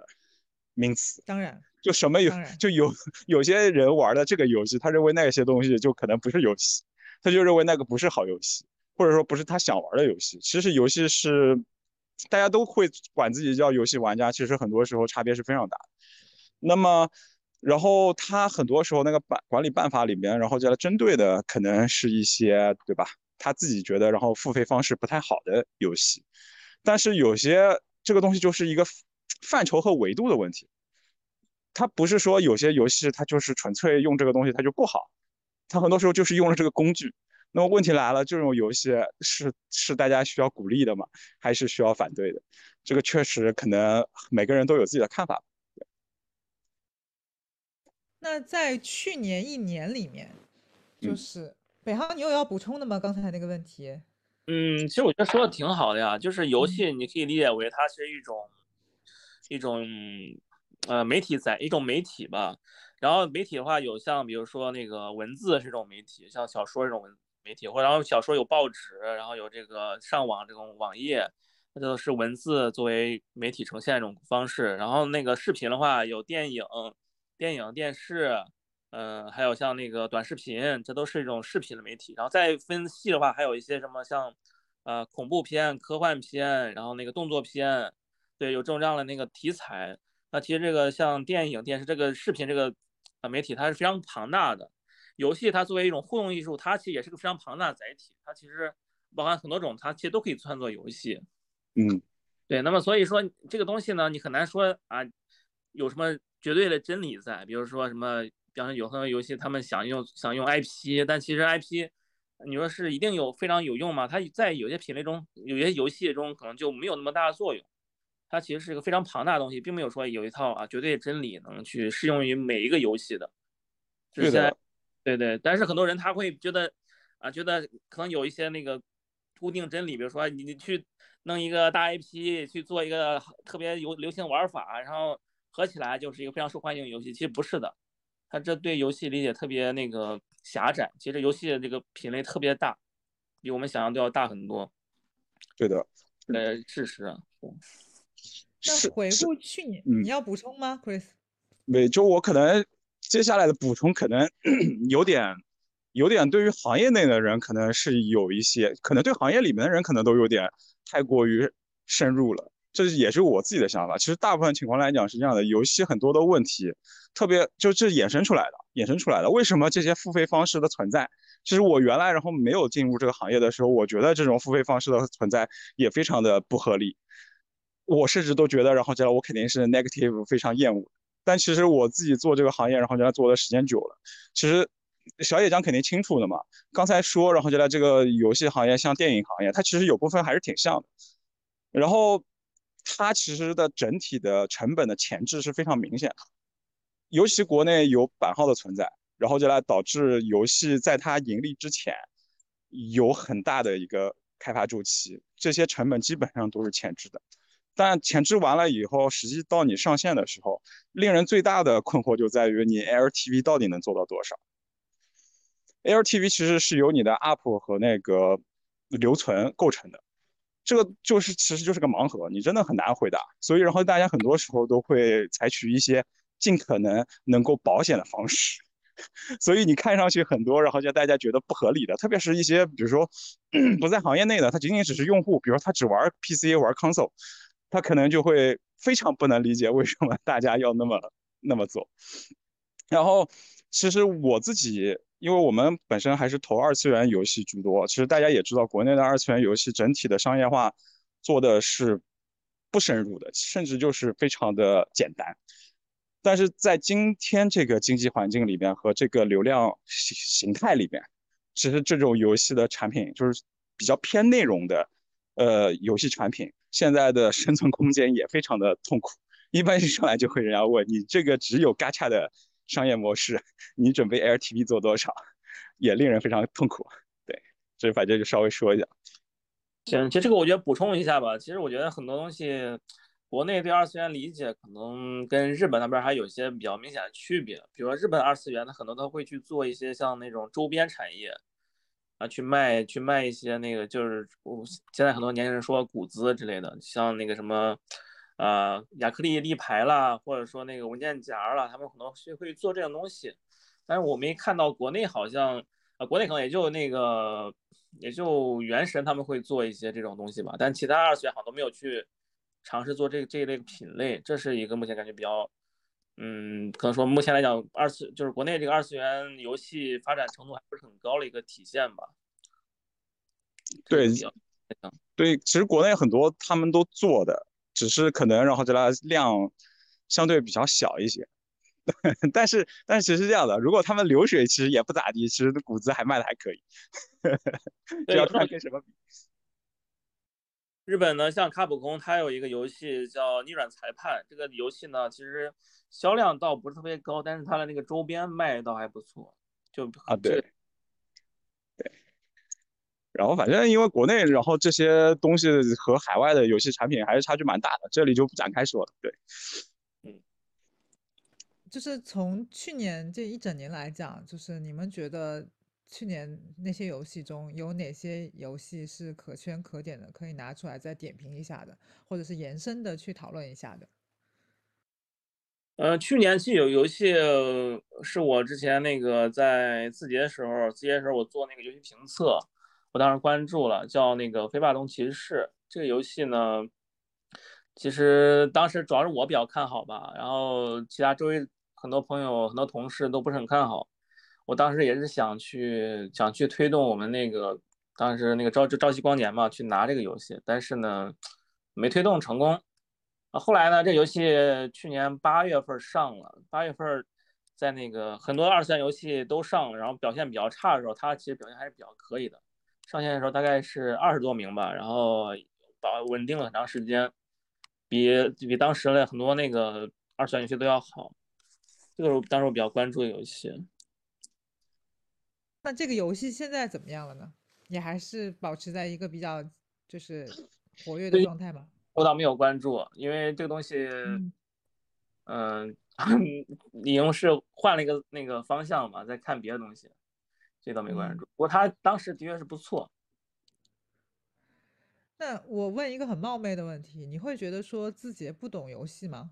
名词，当然就什么有就有有些人玩的这个游戏，他认为那些东西就可能不是游戏，他就认为那个不是好游戏，或者说不是他想玩的游戏。其实游戏是大家都会管自己叫游戏玩家，其实很多时候差别是非常大的。那么，然后他很多时候那个办管理办法里面，然后就来针对的可能是一些对吧？他自己觉得然后付费方式不太好的游戏，但是有些这个东西就是一个范畴和维度的问题。它不是说有些游戏它就是纯粹用这个东西它就不好，它很多时候就是用了这个工具。那么问题来了，这种游戏是是大家需要鼓励的吗？还是需要反对的？这个确实可能每个人都有自己的看法。那在去年一年里面，就是北航，你有要补充的吗？刚才那个问题。嗯，其实我觉得说的挺好的呀，就是游戏你可以理解为它是一种一种。呃，媒体在一种媒体吧，然后媒体的话有像比如说那个文字是种媒体，像小说这种文媒体，或然后小说有报纸，然后有这个上网这种网页，那都是文字作为媒体呈现一种方式。然后那个视频的话有电影、电影、电视，嗯，还有像那个短视频，这都是一种视频的媒体。然后再分析的话，还有一些什么像呃恐怖片、科幻片，然后那个动作片，对，有这种这样的那个题材。那其实这个像电影、电视这个视频这个呃媒体，它是非常庞大的。游戏它作为一种互动艺术，它其实也是个非常庞大的载体。它其实包含很多种，它其实都可以算作游戏。嗯，对。那么所以说这个东西呢，你很难说啊有什么绝对的真理在。比如说什么，比方说有很多游戏他们想用想用 IP，但其实 IP 你说是一定有非常有用吗？它在有些品类中，有些游戏中可能就没有那么大的作用。它其实是一个非常庞大的东西，并没有说有一套啊绝对真理能去适用于每一个游戏的。对的，对对。但是很多人他会觉得啊，觉得可能有一些那个固定真理，比如说你你去弄一个大 IP 去做一个特别有流行玩法，然后合起来就是一个非常受欢迎的游戏。其实不是的，它这对游戏理解特别那个狭窄。其实游戏的这个品类特别大，比我们想象都要大很多。对的，呃，事实啊。那回顾去年，你要补充吗，Chris？没，就我可能接下来的补充可能 (clears throat) 有点，有点对于行业内的人可能是有一些，可能对行业里面的人可能都有点太过于深入了。这也是我自己的想法。其实大部分情况来讲是这样的，游戏很多的问题，特别就这衍生出来的，衍生出来的。为什么这些付费方式的存在？其实我原来然后没有进入这个行业的时候，我觉得这种付费方式的存在也非常的不合理。我甚至都觉得，然后将来我肯定是 negative 非常厌恶。但其实我自己做这个行业，然后将来做的时间久了，其实小野将肯定清楚的嘛。刚才说，然后将来这个游戏行业像电影行业，它其实有部分还是挺像的。然后它其实的整体的成本的前置是非常明显的，尤其国内有版号的存在，然后就来导致游戏在它盈利之前有很大的一个开发周期，这些成本基本上都是前置的。但前置完了以后，实际到你上线的时候，令人最大的困惑就在于你 LTV 到底能做到多少？LTV 其实是由你的 UP 和那个留存构成的，这个就是其实就是个盲盒，你真的很难回答。所以然后大家很多时候都会采取一些尽可能能够保险的方式。(laughs) 所以你看上去很多，然后就大家觉得不合理的，特别是一些比如说 (clears throat) 不在行业内的，他仅仅只是用户，比如说他只玩 PC 玩 console。他可能就会非常不能理解为什么大家要那么那么做。然后，其实我自己，因为我们本身还是投二次元游戏居多，其实大家也知道，国内的二次元游戏整体的商业化做的是不深入的，甚至就是非常的简单。但是在今天这个经济环境里边和这个流量形形态里边，其实这种游戏的产品就是比较偏内容的，呃，游戏产品。现在的生存空间也非常的痛苦，一般一上来就会人家问你这个只有 Gacha 的商业模式，你准备 LTV 做多少，也令人非常痛苦。对，这反正就稍微说一下。行，其实这个我觉得补充一下吧。其实我觉得很多东西，国内对二次元理解可能跟日本那边还有一些比较明显的区别。比如说日本二次元，它很多都会去做一些像那种周边产业。啊，去卖去卖一些那个，就是我现在很多年轻人说谷子之类的，像那个什么，呃亚克力立牌啦，或者说那个文件夹啦，他们可能会会做这种东西。但是我没看到国内好像，啊，国内可能也就那个，也就原神他们会做一些这种东西吧。但其他二次元好像都没有去尝试做这这一类品类，这是一个目前感觉比较，嗯，可能说目前来讲，二次就是国内这个二次元游戏发展程度还不是很高的一个体现吧。对，对，其实国内很多他们都做的，只是可能然后这量相对比较小一些。(laughs) 但是，但是其实是这样的，如果他们流水其实也不咋地，其实谷子还卖的还可以。(laughs) 这，要看跟什么比。日本呢，像卡普空，它有一个游戏叫《逆转裁判》，这个游戏呢，其实销量倒不是特别高，但是它的那个周边卖倒还不错。就啊，对，对。然后反正因为国内，然后这些东西和海外的游戏产品还是差距蛮大的，这里就不展开说了。对。嗯就是从去年这一整年来讲，就是你们觉得去年那些游戏中有哪些游戏是可圈可点的，可以拿出来再点评一下的，或者是延伸的去讨论一下的？呃，去年其实有游戏是我之前那个在字节的时候，字节的时候我做那个游戏评测，我当时关注了，叫那个《飞霸东骑士》这个游戏呢，其实当时主要是我比较看好吧，然后其他周围。很多朋友、很多同事都不是很看好，我当时也是想去想去推动我们那个当时那个朝朝夕光年嘛，去拿这个游戏，但是呢，没推动成功。啊，后来呢，这游戏去年八月份上了，八月份在那个很多二次元游戏都上了，然后表现比较差的时候，它其实表现还是比较可以的。上线的时候大概是二十多名吧，然后保稳定了很长时间，比比当时的很多那个二次元游戏都要好。这个是我当时我比较关注的游戏。那这个游戏现在怎么样了呢？你还是保持在一个比较就是活跃的状态吗？我倒没有关注，因为这个东西，嗯，(laughs) 已经是换了一个那个方向嘛，在看别的东西，这倒没关注。不过他当时的确是不错。那我问一个很冒昧的问题，你会觉得说字节不懂游戏吗？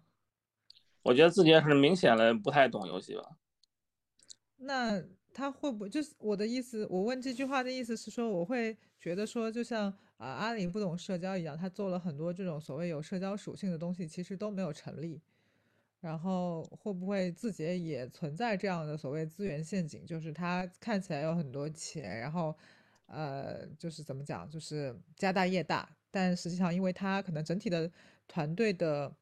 我觉得自己是明显的不太懂游戏吧。那他会不会就是我的意思？我问这句话的意思是说，我会觉得说，就像啊阿里不懂社交一样，他做了很多这种所谓有社交属性的东西，其实都没有成立。然后会不会字节也存在这样的所谓资源陷阱？就是他看起来有很多钱，然后呃，就是怎么讲，就是家大业大，但实际上因为他可能整体的团队的。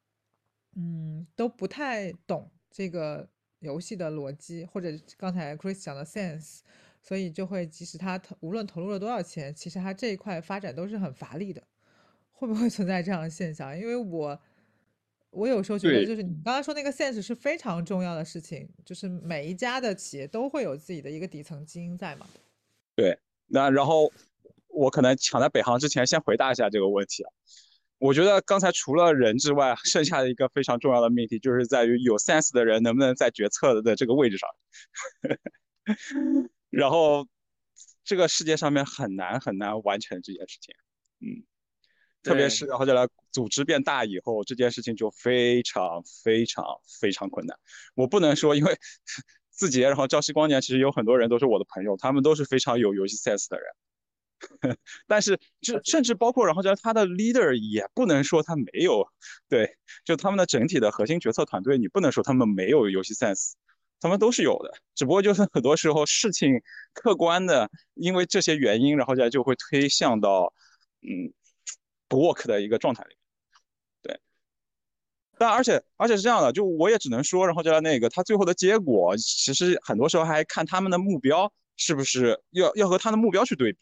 嗯，都不太懂这个游戏的逻辑，或者刚才 Chris 讲的 sense，所以就会即使他投无论投入了多少钱，其实他这一块发展都是很乏力的。会不会存在这样的现象？因为我我有时候觉得，就是你刚刚说那个 sense 是非常重要的事情，就是每一家的企业都会有自己的一个底层基因在嘛。对，那然后我可能抢在北航之前先回答一下这个问题啊。我觉得刚才除了人之外，剩下的一个非常重要的命题，就是在于有 sense 的人能不能在决策的这个位置上。(laughs) 然后，这个世界上面很难很难完成这件事情。嗯，特别是然后再来组织变大以后，这件事情就非常非常非常困难。我不能说，因为字节然后朝夕光年其实有很多人都是我的朋友，他们都是非常有游戏 sense 的人。(laughs) 但是，就甚至包括，然后叫他的 leader 也不能说他没有，对，就他们的整体的核心决策团队，你不能说他们没有游戏 sense，他们都是有的，只不过就是很多时候事情客观的，因为这些原因，然后再就会推向到，嗯，不 work 的一个状态里，对。但而且而且是这样的，就我也只能说，然后叫那个他最后的结果，其实很多时候还看他们的目标是不是要要和他的目标去对比。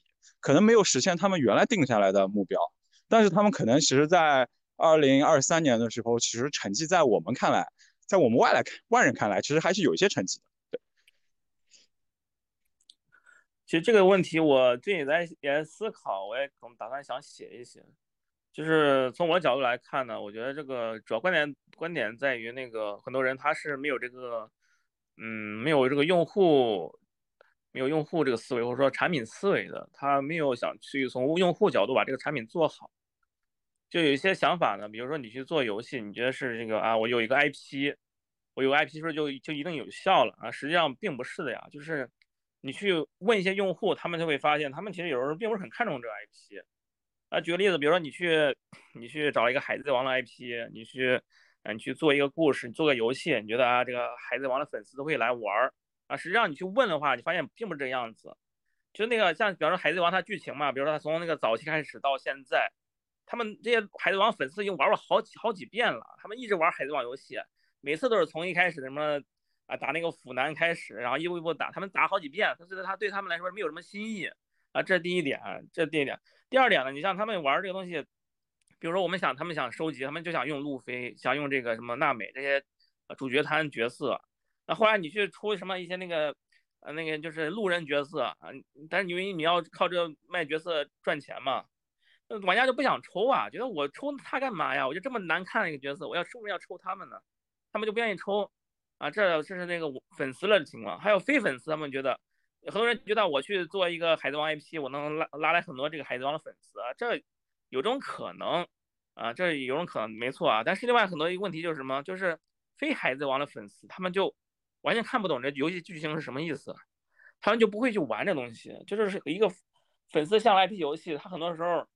可能没有实现他们原来定下来的目标，但是他们可能其实，在二零二三年的时候，其实成绩在我们看来，在我们外来看外人看来，其实还是有一些成绩的。对。其实这个问题我最近也在也在思考，我也可能打算想写一写。就是从我角度来看呢，我觉得这个主要观点观点在于那个很多人他是没有这个，嗯，没有这个用户。没有用户这个思维，或者说产品思维的，他没有想去从用户角度把这个产品做好。就有一些想法呢，比如说你去做游戏，你觉得是这个啊，我有一个 IP，我有 IP 是不是就就一定有效了啊？实际上并不是的呀，就是你去问一些用户，他们就会发现，他们其实有时候并不是很看重这个 IP。啊，举个例子，比如说你去你去找一个海贼王的 IP，你去嗯，你去做一个故事，你做个游戏，你觉得啊，这个海贼王的粉丝都会来玩儿啊？实际上你去问的话，你发现并不是这个样子。就那个像，比方说海贼王它剧情嘛，比如说它从那个早期开始到现在。他们这些海贼王粉丝已经玩了好几好几遍了，他们一直玩海贼王游戏，每次都是从一开始什么啊打那个腐男开始，然后一步一步打，他们打好几遍，他觉得他对他们来说没有什么新意啊，这是第一点，这是第一点。第二点呢，你像他们玩这个东西，比如说我们想他们想收集，他们就想用路飞，想用这个什么娜美这些主角团角色，那后来你去出什么一些那个呃那个就是路人角色啊，但是因为你要靠这卖角色赚钱嘛。玩家就不想抽啊，觉得我抽他干嘛呀？我就这么难看的一个角色，我要为什么要抽他们呢？他们就不愿意抽啊，这这是那个粉丝了的情况。还有非粉丝，他们觉得很多人觉得我去做一个海贼王 IP，我能拉拉来很多这个海贼王的粉丝啊，这有种可能啊，这有种可能没错啊。但是另外很多一个问题就是什么？就是非海贼王的粉丝，他们就完全看不懂这游戏剧情是什么意思，他们就不会去玩这东西。就是一个粉丝向 IP 游戏，他很多时候。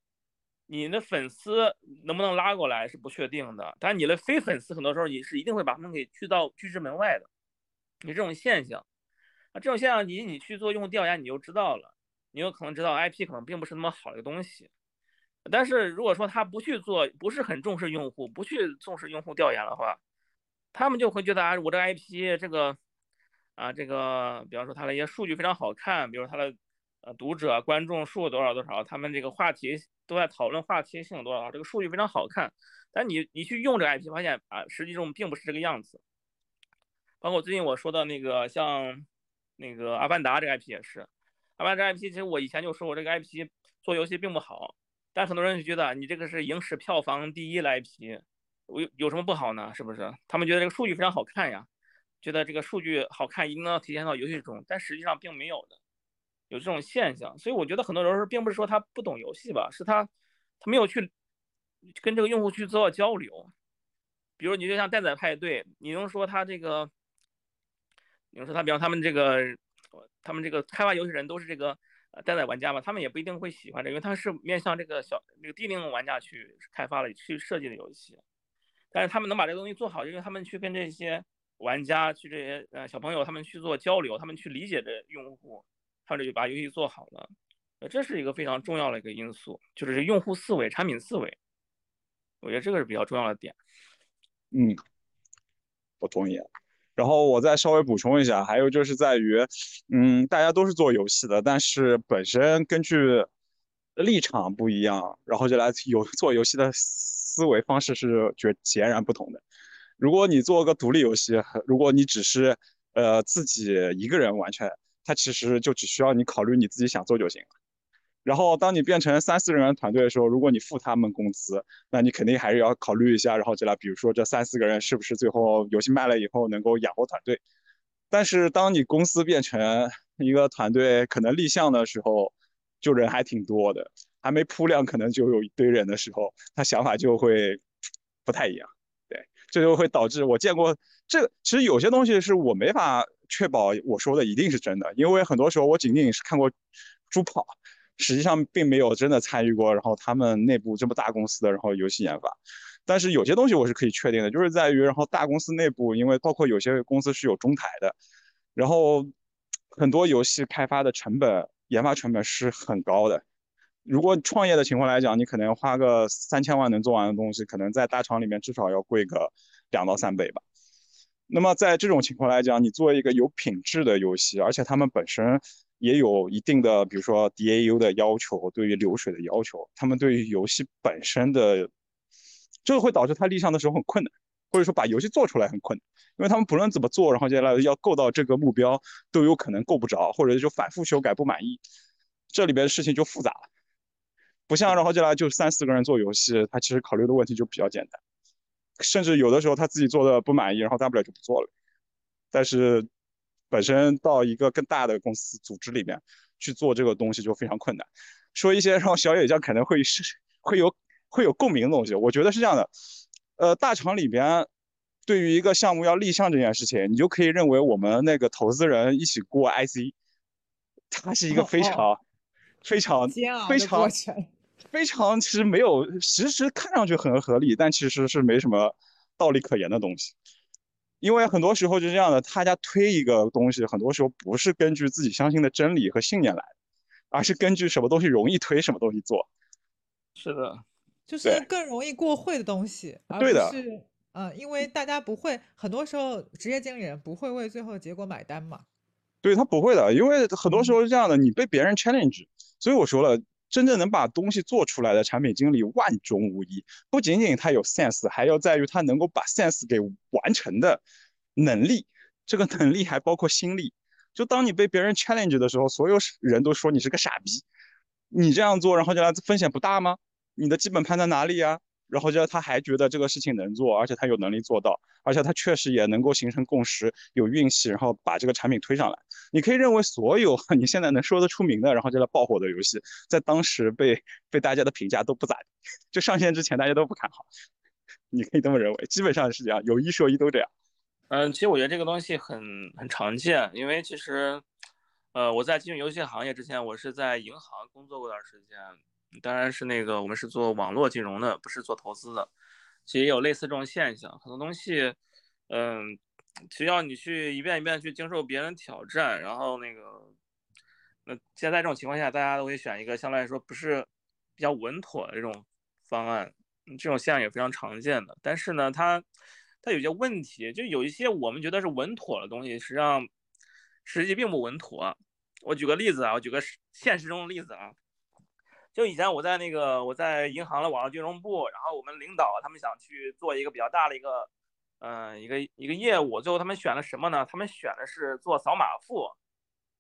你的粉丝能不能拉过来是不确定的，但你的非粉丝很多时候你是一定会把他们给拒到拒之门外的。你这种现象，啊，这种现象你你去做用户调研你就知道了，你有可能知道 IP 可能并不是那么好的一个东西。但是如果说他不去做，不是很重视用户，不去重视用户调研的话，他们就会觉得啊，我这 IP 这个啊这个，比方说它的一些数据非常好看，比如它的呃读者观众数多少多少，他们这个话题。都在讨论话题性多少，这个数据非常好看，但你你去用这个 IP，发现啊，实际中并不是这个样子。包括最近我说的那个像那个《阿凡达》这个 IP 也是，《阿凡达》IP 其实我以前就说我这个 IP 做游戏并不好，但很多人就觉得你这个是影史票房第一的 IP，有有什么不好呢？是不是？他们觉得这个数据非常好看呀，觉得这个数据好看一定要体现到游戏中，但实际上并没有的。有这种现象，所以我觉得很多人并不是说他不懂游戏吧，是他他没有去跟这个用户去做交流。比如你就像蛋仔派对，你能说他这个，你能说他比方他们这个，他们这个开发游戏人都是这个呃蛋仔玩家嘛？他们也不一定会喜欢这，因为他是面向这个小这个低龄玩家去开发了、去设计的游戏。但是他们能把这个东西做好，因为他们去跟这些玩家、去这些呃小朋友他们去做交流，他们去理解这用户。他这就把游戏做好了，呃，这是一个非常重要的一个因素，就是用户思维、产品思维，我觉得这个是比较重要的点。嗯，我同意。然后我再稍微补充一下，还有就是在于，嗯，大家都是做游戏的，但是本身根据立场不一样，然后就来有做游戏的思维方式是绝截然不同的。如果你做个独立游戏，如果你只是呃自己一个人完全。它其实就只需要你考虑你自己想做就行了。然后当你变成三四个人团队的时候，如果你付他们工资，那你肯定还是要考虑一下，然后就来，比如说这三四个人是不是最后游戏卖了以后能够养活团队。但是当你公司变成一个团队，可能立项的时候就人还挺多的，还没铺量，可能就有一堆人的时候，他想法就会不太一样。对，这就会导致我见过这其实有些东西是我没法。确保我说的一定是真的，因为很多时候我仅仅是看过猪跑，实际上并没有真的参与过。然后他们内部这么大公司的然后游戏研发，但是有些东西我是可以确定的，就是在于然后大公司内部，因为包括有些公司是有中台的，然后很多游戏开发的成本、研发成本是很高的。如果创业的情况来讲，你可能花个三千万能做完的东西，可能在大厂里面至少要贵个两到三倍吧。那么在这种情况来讲，你做一个有品质的游戏，而且他们本身也有一定的，比如说 DAU 的要求，对于流水的要求，他们对于游戏本身的，这个会导致他立项的时候很困难，或者说把游戏做出来很困难，因为他们不论怎么做，然后接下来要够到这个目标，都有可能够不着，或者就反复修改不满意，这里边的事情就复杂了，不像然后接下来就三四个人做游戏，他其实考虑的问题就比较简单。甚至有的时候他自己做的不满意，然后大不了就不做了。但是本身到一个更大的公司组织里面去做这个东西就非常困难。说一些让小野酱可能会是会有会有共鸣的东西。我觉得是这样的，呃，大厂里边对于一个项目要立项这件事情，你就可以认为我们那个投资人一起过 IC，它是一个非常、非常、非常、非常，其实没有其实时看上去很合理，但其实是没什么道理可言的东西。因为很多时候就是这样的，大家推一个东西，很多时候不是根据自己相信的真理和信念来的，而是根据什么东西容易推什么东西做。是的，就是更容易过会的东西，对的是呃，因为大家不会，很多时候职业经理人不会为最后的结果买单嘛。对他不会的，因为很多时候是这样的，你被别人 challenge，所以我说了，真正能把东西做出来的产品经理万中无一，不仅仅他有 sense，还要在于他能够把 sense 给完成的能力，这个能力还包括心力。就当你被别人 challenge 的时候，所有人都说你是个傻逼，你这样做，然后就来风险不大吗？你的基本盘在哪里呀？然后就他还觉得这个事情能做，而且他有能力做到，而且他确实也能够形成共识，有运气，然后把这个产品推上来。你可以认为所有 (laughs) 你现在能说得出名的，然后就来爆火的游戏，在当时被被大家的评价都不咋，就上线之前大家都不看好。你可以这么认为，基本上是这样，有一说一都这样。嗯，其实我觉得这个东西很很常见，因为其实，呃，我在进入游戏行业之前，我是在银行工作过段时间。当然是那个，我们是做网络金融的，不是做投资的。其实也有类似这种现象，很多东西，嗯，需要你去一遍一遍去经受别人挑战，然后那个，那现在这种情况下，大家都会选一个相对来说不是比较稳妥的这种方案，这种现象也非常常见的。但是呢，它它有些问题，就有一些我们觉得是稳妥的东西，实际上实际并不稳妥。我举个例子啊，我举个现实中的例子啊。就以前我在那个我在银行的网络金融部，然后我们领导他们想去做一个比较大的一个，嗯，一个一个业务，最后他们选了什么呢？他们选的是做扫码付，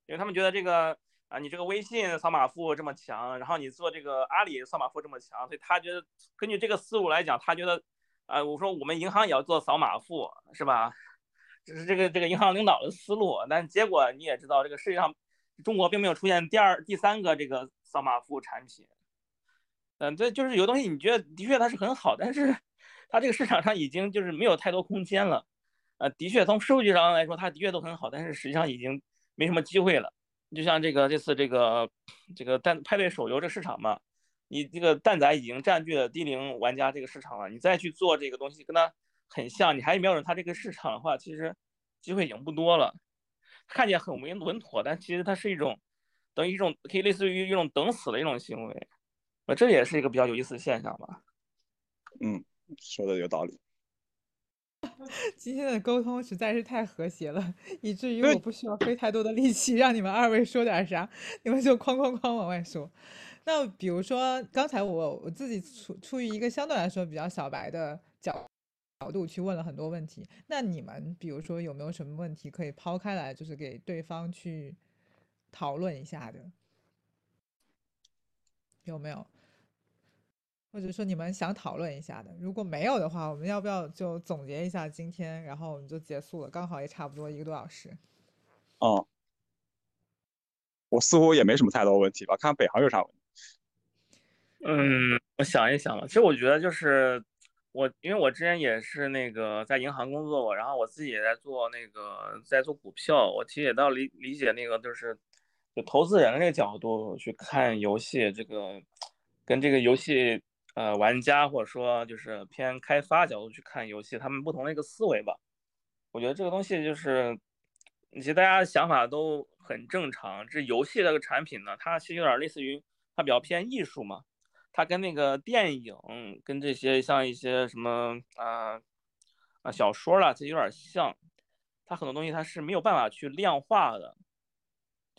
因为他们觉得这个啊，你这个微信扫码付这么强，然后你做这个阿里扫码付这么强，所以他觉得根据这个思路来讲，他觉得啊，我说我们银行也要做扫码付，是吧？这是这个这个银行领导的思路，但结果你也知道，这个世界上中国并没有出现第二、第三个这个。扫码服务产品，嗯，这就是有东西，你觉得的确它是很好，但是 (laughs) 它这个市场上已经就是没有太多空间了，呃，的确从数据上来说，它的确都很好，但是实际上已经没什么机会了。就像这个这次这个这个蛋派对手游这市场嘛，你这个蛋仔已经占据了低龄玩家这个市场了，你再去做这个东西跟它很像，你还瞄准它这个市场的话，其实机会已经不多了。看见很稳稳妥，但其实它是一种。等于一种可以类似于一种等死的一种行为，啊，这也是一个比较有意思的现象吧。嗯，说的有道理。(laughs) 今天的沟通实在是太和谐了，以至于我不需要费太多的力气让你们二位说点啥，你们就哐哐哐往外说。那比如说刚才我我自己出出于一个相对来说比较小白的角角度去问了很多问题，那你们比如说有没有什么问题可以抛开来，就是给对方去。讨论一下的有没有？或者说你们想讨论一下的，如果没有的话，我们要不要就总结一下今天，然后我们就结束了？刚好也差不多一个多小时。哦，我似乎也没什么太多问题吧？看北航有啥问题？嗯，我想一想，其实我觉得就是我，因为我之前也是那个在银行工作过，然后我自己也在做那个在做股票，我其实也到理理解那个就是。就投资人这个角度去看游戏，这个跟这个游戏呃玩家或者说就是偏开发角度去看游戏，他们不同的一个思维吧。我觉得这个东西就是，其实大家想法都很正常。这游戏这个产品呢，它其实有点类似于它比较偏艺术嘛，它跟那个电影跟这些像一些什么啊啊小说啦，其实有点像。它很多东西它是没有办法去量化的。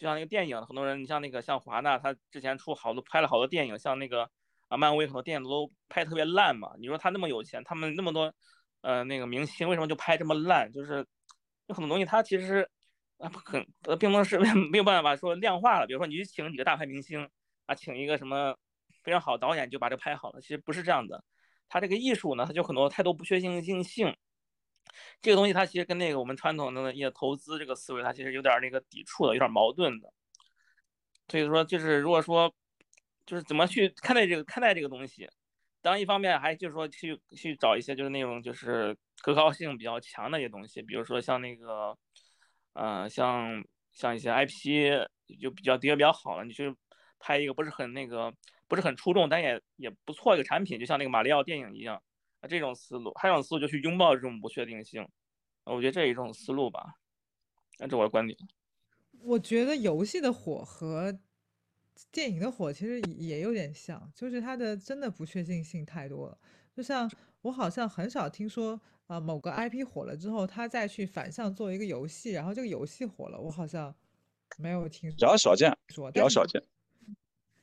就像那个电影，很多人，你像那个像华纳，他之前出好多拍了好多电影，像那个啊漫威很多电影都拍特别烂嘛。你说他那么有钱，他们那么多呃那个明星，为什么就拍这么烂？就是有很多东西，他其实啊不可，并不是 (laughs) 没有办法说量化了。比如说你去请几个大牌明星啊，请一个什么非常好导演就把这拍好了，其实不是这样的。他这个艺术呢，他就很多太多不确定性性。这个东西它其实跟那个我们传统的业投资这个思维，它其实有点那个抵触的，有点矛盾的。所以说，就是如果说，就是怎么去看待这个看待这个东西，当然一方面还就是说去去找一些就是那种就是可靠性比较强的一些东西，比如说像那个，呃，像像一些 IP 就比较的确比较好了，你去拍一个不是很那个不是很出众，但也也不错一个产品，就像那个马里奥电影一样啊，这种思路，还有一种思路就去拥抱这种不确定性，我觉得这一种思路吧，那这我的观点。我觉得游戏的火和电影的火其实也有点像，就是它的真的不确定性太多了。就像我好像很少听说，啊某个 IP 火了之后，他再去反向做一个游戏，然后这个游戏火了，我好像没有听比较少见，说，比较少见。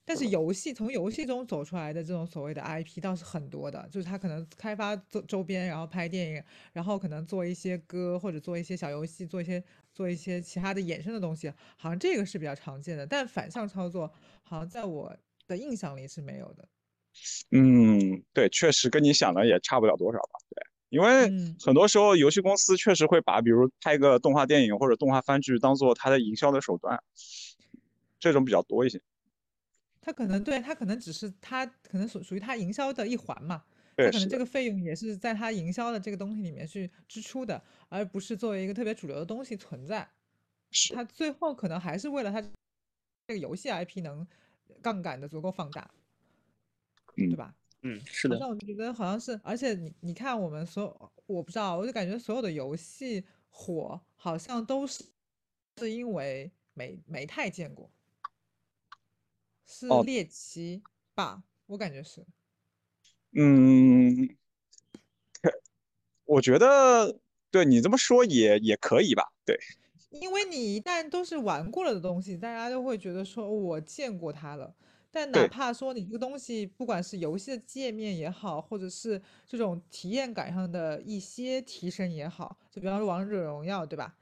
但是游戏从游戏中走出来的这种所谓的 IP 倒是很多的，就是他可能开发周周边，然后拍电影，然后可能做一些歌或者做一些小游戏，做一些做一些其他的衍生的东西，好像这个是比较常见的。但反向操作，好像在我的印象里是没有的。嗯，对，确实跟你想的也差不了多少吧？对，因为很多时候游戏公司确实会把比如拍个动画电影或者动画番剧当做它的营销的手段，这种比较多一些。他可能对他可能只是他可能属属于他营销的一环嘛，他可能这个费用也是在他营销的这个东西里面去支出的，而不是作为一个特别主流的东西存在。他最后可能还是为了他这个游戏 IP 能杠杆的足够放大，对吧？嗯，是的。那我觉得好像是，而且你你看我们所有，我不知道，我就感觉所有的游戏火好像都是是因为没没太见过。是猎奇吧，我感觉是。嗯，我觉得对你这么说也也可以吧，对。因为你一旦都是玩过了的东西，大家都会觉得说我见过它了。但哪怕说你这个东西，不管是游戏的界面也好，或者是这种体验感上的一些提升也好，就比方说王者荣耀，对吧？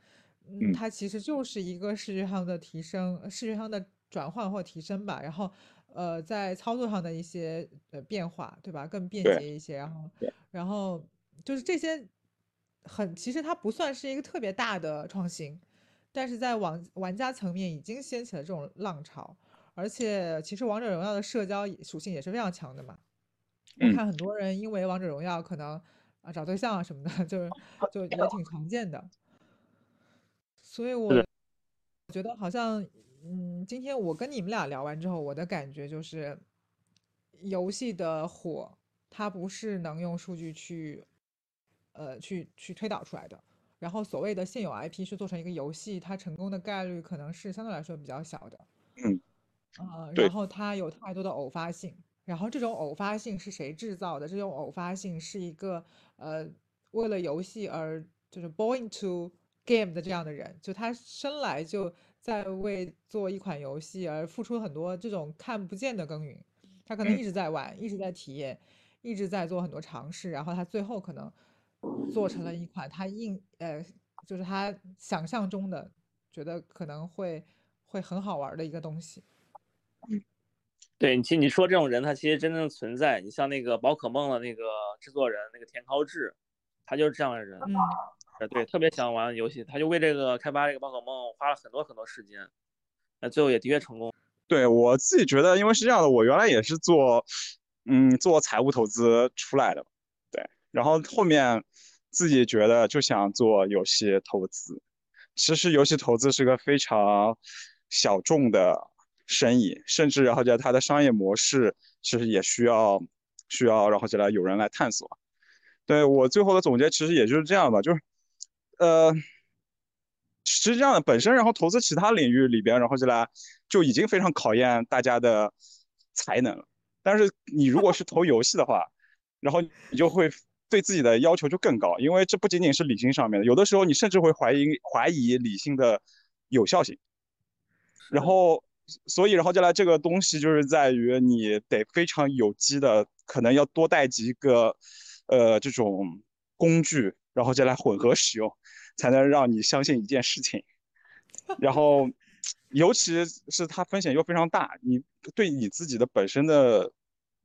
嗯，它其实就是一个视觉上的提升，视觉上的。转换或提升吧，然后，呃，在操作上的一些呃变化，对吧？更便捷一些，然后，然后就是这些很，其实它不算是一个特别大的创新，但是在玩玩家层面已经掀起了这种浪潮，而且其实王者荣耀的社交属性也是非常强的嘛。我看很多人因为王者荣耀可能啊找对象啊什么的，(laughs) 就是就也挺常见的，所以我觉得好像。嗯，今天我跟你们俩聊完之后，我的感觉就是，游戏的火，它不是能用数据去，呃，去去推导出来的。然后所谓的现有 IP 是做成一个游戏，它成功的概率可能是相对来说比较小的。嗯，呃，然后它有太多的偶发性。然后这种偶发性是谁制造的？这种偶发性是一个呃，为了游戏而就是 born to game 的这样的人，就他生来就。在为做一款游戏而付出很多这种看不见的耕耘，他可能一直在玩，一直在体验，一直在做很多尝试，然后他最后可能做成了一款他硬呃，就是他想象中的，觉得可能会会很好玩的一个东西。对，其实你说这种人，他其实真正存在。你像那个宝可梦的那个制作人，那个田尻智，他就是这样的人。嗯。呃，对，特别想玩游戏，他就为这个开发这个宝可梦花了很多很多时间，那最后也的确成功。对我自己觉得，因为是这样的，我原来也是做，嗯，做财务投资出来的，对，然后后面自己觉得就想做游戏投资。其实游戏投资是个非常小众的生意，甚至然后在它的商业模式其实也需要需要然后就来有人来探索。对我最后的总结其实也就是这样吧，就是。呃，实际上本身，然后投资其他领域里边，然后就来就已经非常考验大家的才能了。但是你如果是投游戏的话，然后你就会对自己的要求就更高，因为这不仅仅是理性上面的，有的时候你甚至会怀疑怀疑理性的有效性。然后，所以然后就来这个东西就是在于你得非常有机的，可能要多带几个呃这种工具。然后再来混合使用，才能让你相信一件事情。然后，尤其是它风险又非常大，你对你自己的本身的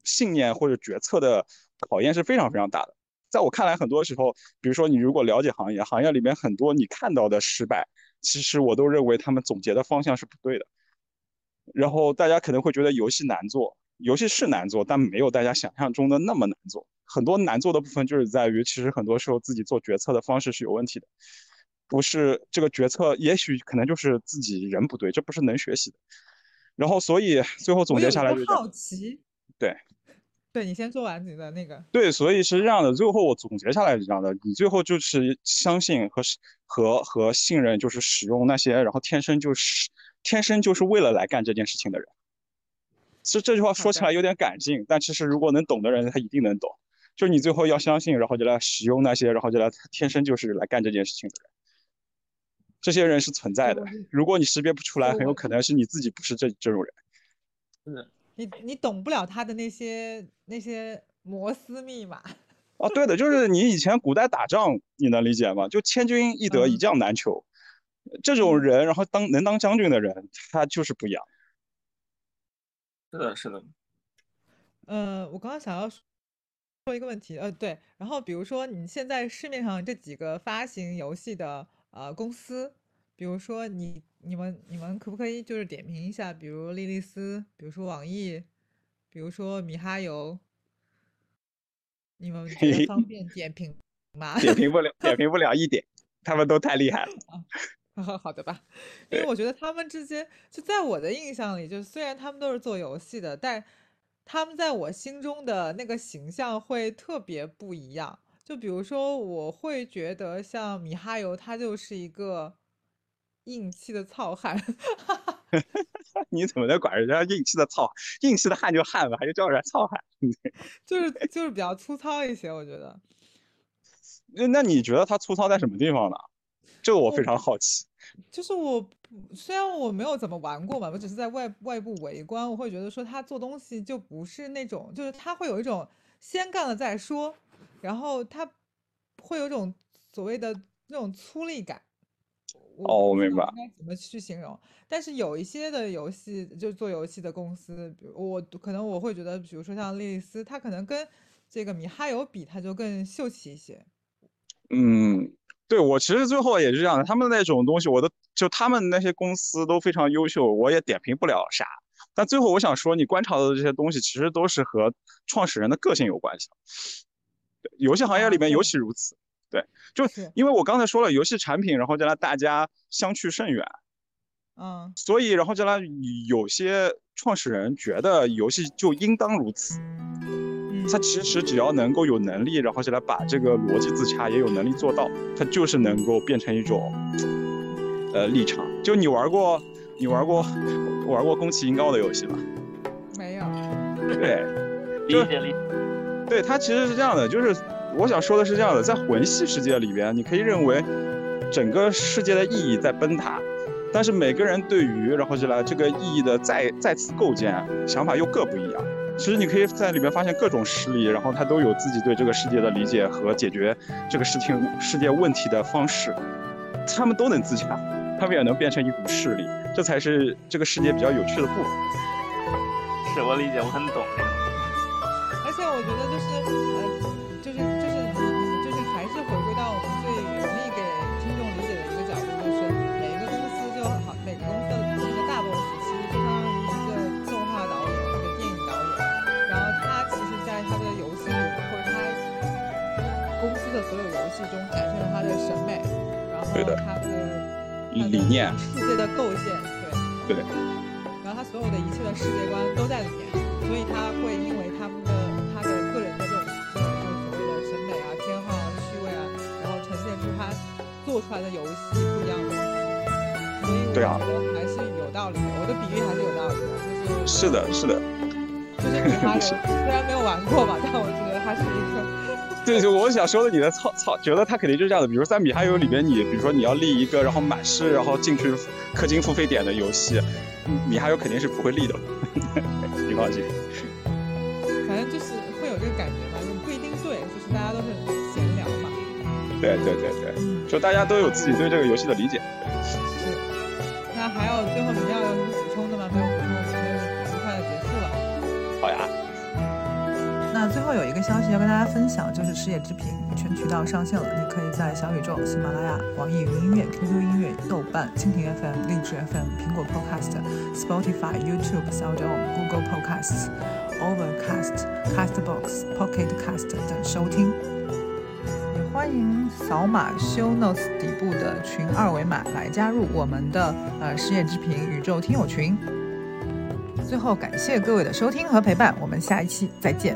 信念或者决策的考验是非常非常大的。在我看来，很多时候，比如说你如果了解行业，行业里面很多你看到的失败，其实我都认为他们总结的方向是不对的。然后大家可能会觉得游戏难做，游戏是难做，但没有大家想象中的那么难做。很多难做的部分就是在于，其实很多时候自己做决策的方式是有问题的，不是这个决策，也许可能就是自己人不对，这不是能学习的。然后，所以最后总结下来就好奇，对，(laughs) 对你先做完你的那个，对，所以是这样的。最后我总结下来是这样的，你最后就是相信和和和信任，就是使用那些，然后天生就是天生就是为了来干这件事情的人。其实这句话说起来有点感性，但其实如果能懂的人，他一定能懂。就你最后要相信，然后就来使用那些，然后就来天生就是来干这件事情的人。这些人是存在的，如果你识别不出来，很有可能是你自己不是这这种人。嗯，你你懂不了他的那些那些摩斯密码。哦，对的，就是你以前古代打仗，你能理解吗？就千军易得，一将难求。这种人，然后当能当将军的人，他就是不一样。是的，是的。呃，我刚刚想要说一个问题，呃，对，然后比如说你现在市面上这几个发行游戏的呃公司，比如说你你们你们可不可以就是点评一下，比如莉莉丝，比如说网易，比如说米哈游，你们 (laughs) 方便点评吗？点评不了，点评不了一点，他们都太厉害了。(laughs) 好的吧，(laughs) 因为我觉得他们之间，就在我的印象里，就虽然他们都是做游戏的，但他们在我心中的那个形象会特别不一样。就比如说，我会觉得像米哈游，他就是一个硬气的糙汉。(laughs) 你怎么能管人家硬气的糙？硬气的汉就汉吧，还是叫人家糙汉？(laughs) 就是就是比较粗糙一些，我觉得。那那你觉得他粗糙在什么地方呢？这个我非常好奇，就是我虽然我没有怎么玩过嘛，我只是在外外部围观，我会觉得说他做东西就不是那种，就是他会有一种先干了再说，然后他会有一种所谓的那种粗粝感。哦，我明白。应该怎么去形容？但是有一些的游戏，就做游戏的公司，比如我可能我会觉得，比如说像莉莉丝，它可能跟这个米哈游比，它就更秀气一些。嗯。对我其实最后也是这样的，他们那种东西，我都就他们那些公司都非常优秀，我也点评不了啥。但最后我想说，你观察到的这些东西，其实都是和创始人的个性有关系。游戏行业里面尤其如此。对，就因为我刚才说了，游戏产品，然后将来大家相去甚远。嗯。所以，然后将来有些创始人觉得游戏就应当如此。他其实只要能够有能力，然后就来把这个逻辑自洽，也有能力做到，他就是能够变成一种，呃，立场。就你玩过，你玩过，玩过宫崎英高的游戏吗？没有。对，理解理解。对他其实是这样的，就是我想说的是这样的，在魂系世界里边，你可以认为整个世界的意义在崩塌，但是每个人对于然后就来这个意义的再再次构建想法又各不一样。其实你可以在里面发现各种势力，然后他都有自己对这个世界的理解和解决这个事情世界问题的方式，他们都能自洽，他们也能变成一股势力，这才是这个世界比较有趣的部分。是我理解，我很懂。而且我觉得就是呃，就是所有游戏中展现了他的审美，然后他的理念、世界的构建，对对。然后他所有的一切的世界观都在里面，所以他会因为他们的他的个人的这种就是所谓的审美啊、偏好啊、趣味啊，然后呈现出他做出来的游戏不一样的东西。所以我觉得还是有道理的，我的比喻还是有道理的，就是是的，是的。就 (laughs) 是米哈游，虽然没有玩过吧，但我觉得它是一个。对，就我想说的，你的操操，觉得他肯定就是这样的。比如在米哈游里边，你比如说你要立一个，然后满是然后进去氪金付费点的游戏，米哈游肯定是不会立的。你放心。反正就是会有这个感觉吧，不一定对，就是大家都是闲聊嘛。对对对对，就大家都有自己对这个游戏的理解。是。那还有最后你要那最后有一个消息要跟大家分享，就是失业之品全渠道上线了，你可以在小宇宙、喜马拉雅、网易云音乐、QQ 音乐、豆瓣、蜻蜓 FM、荔枝 FM、苹果 Podcast、Spotify、YouTube、SoundOn、Google Podcasts、Overcast、Castbox、Pocket Cast 等收听。也欢迎扫码 Show Notes 底部的群二维码来加入我们的呃失业之品宇宙听友群。最后，感谢各位的收听和陪伴，我们下一期再见。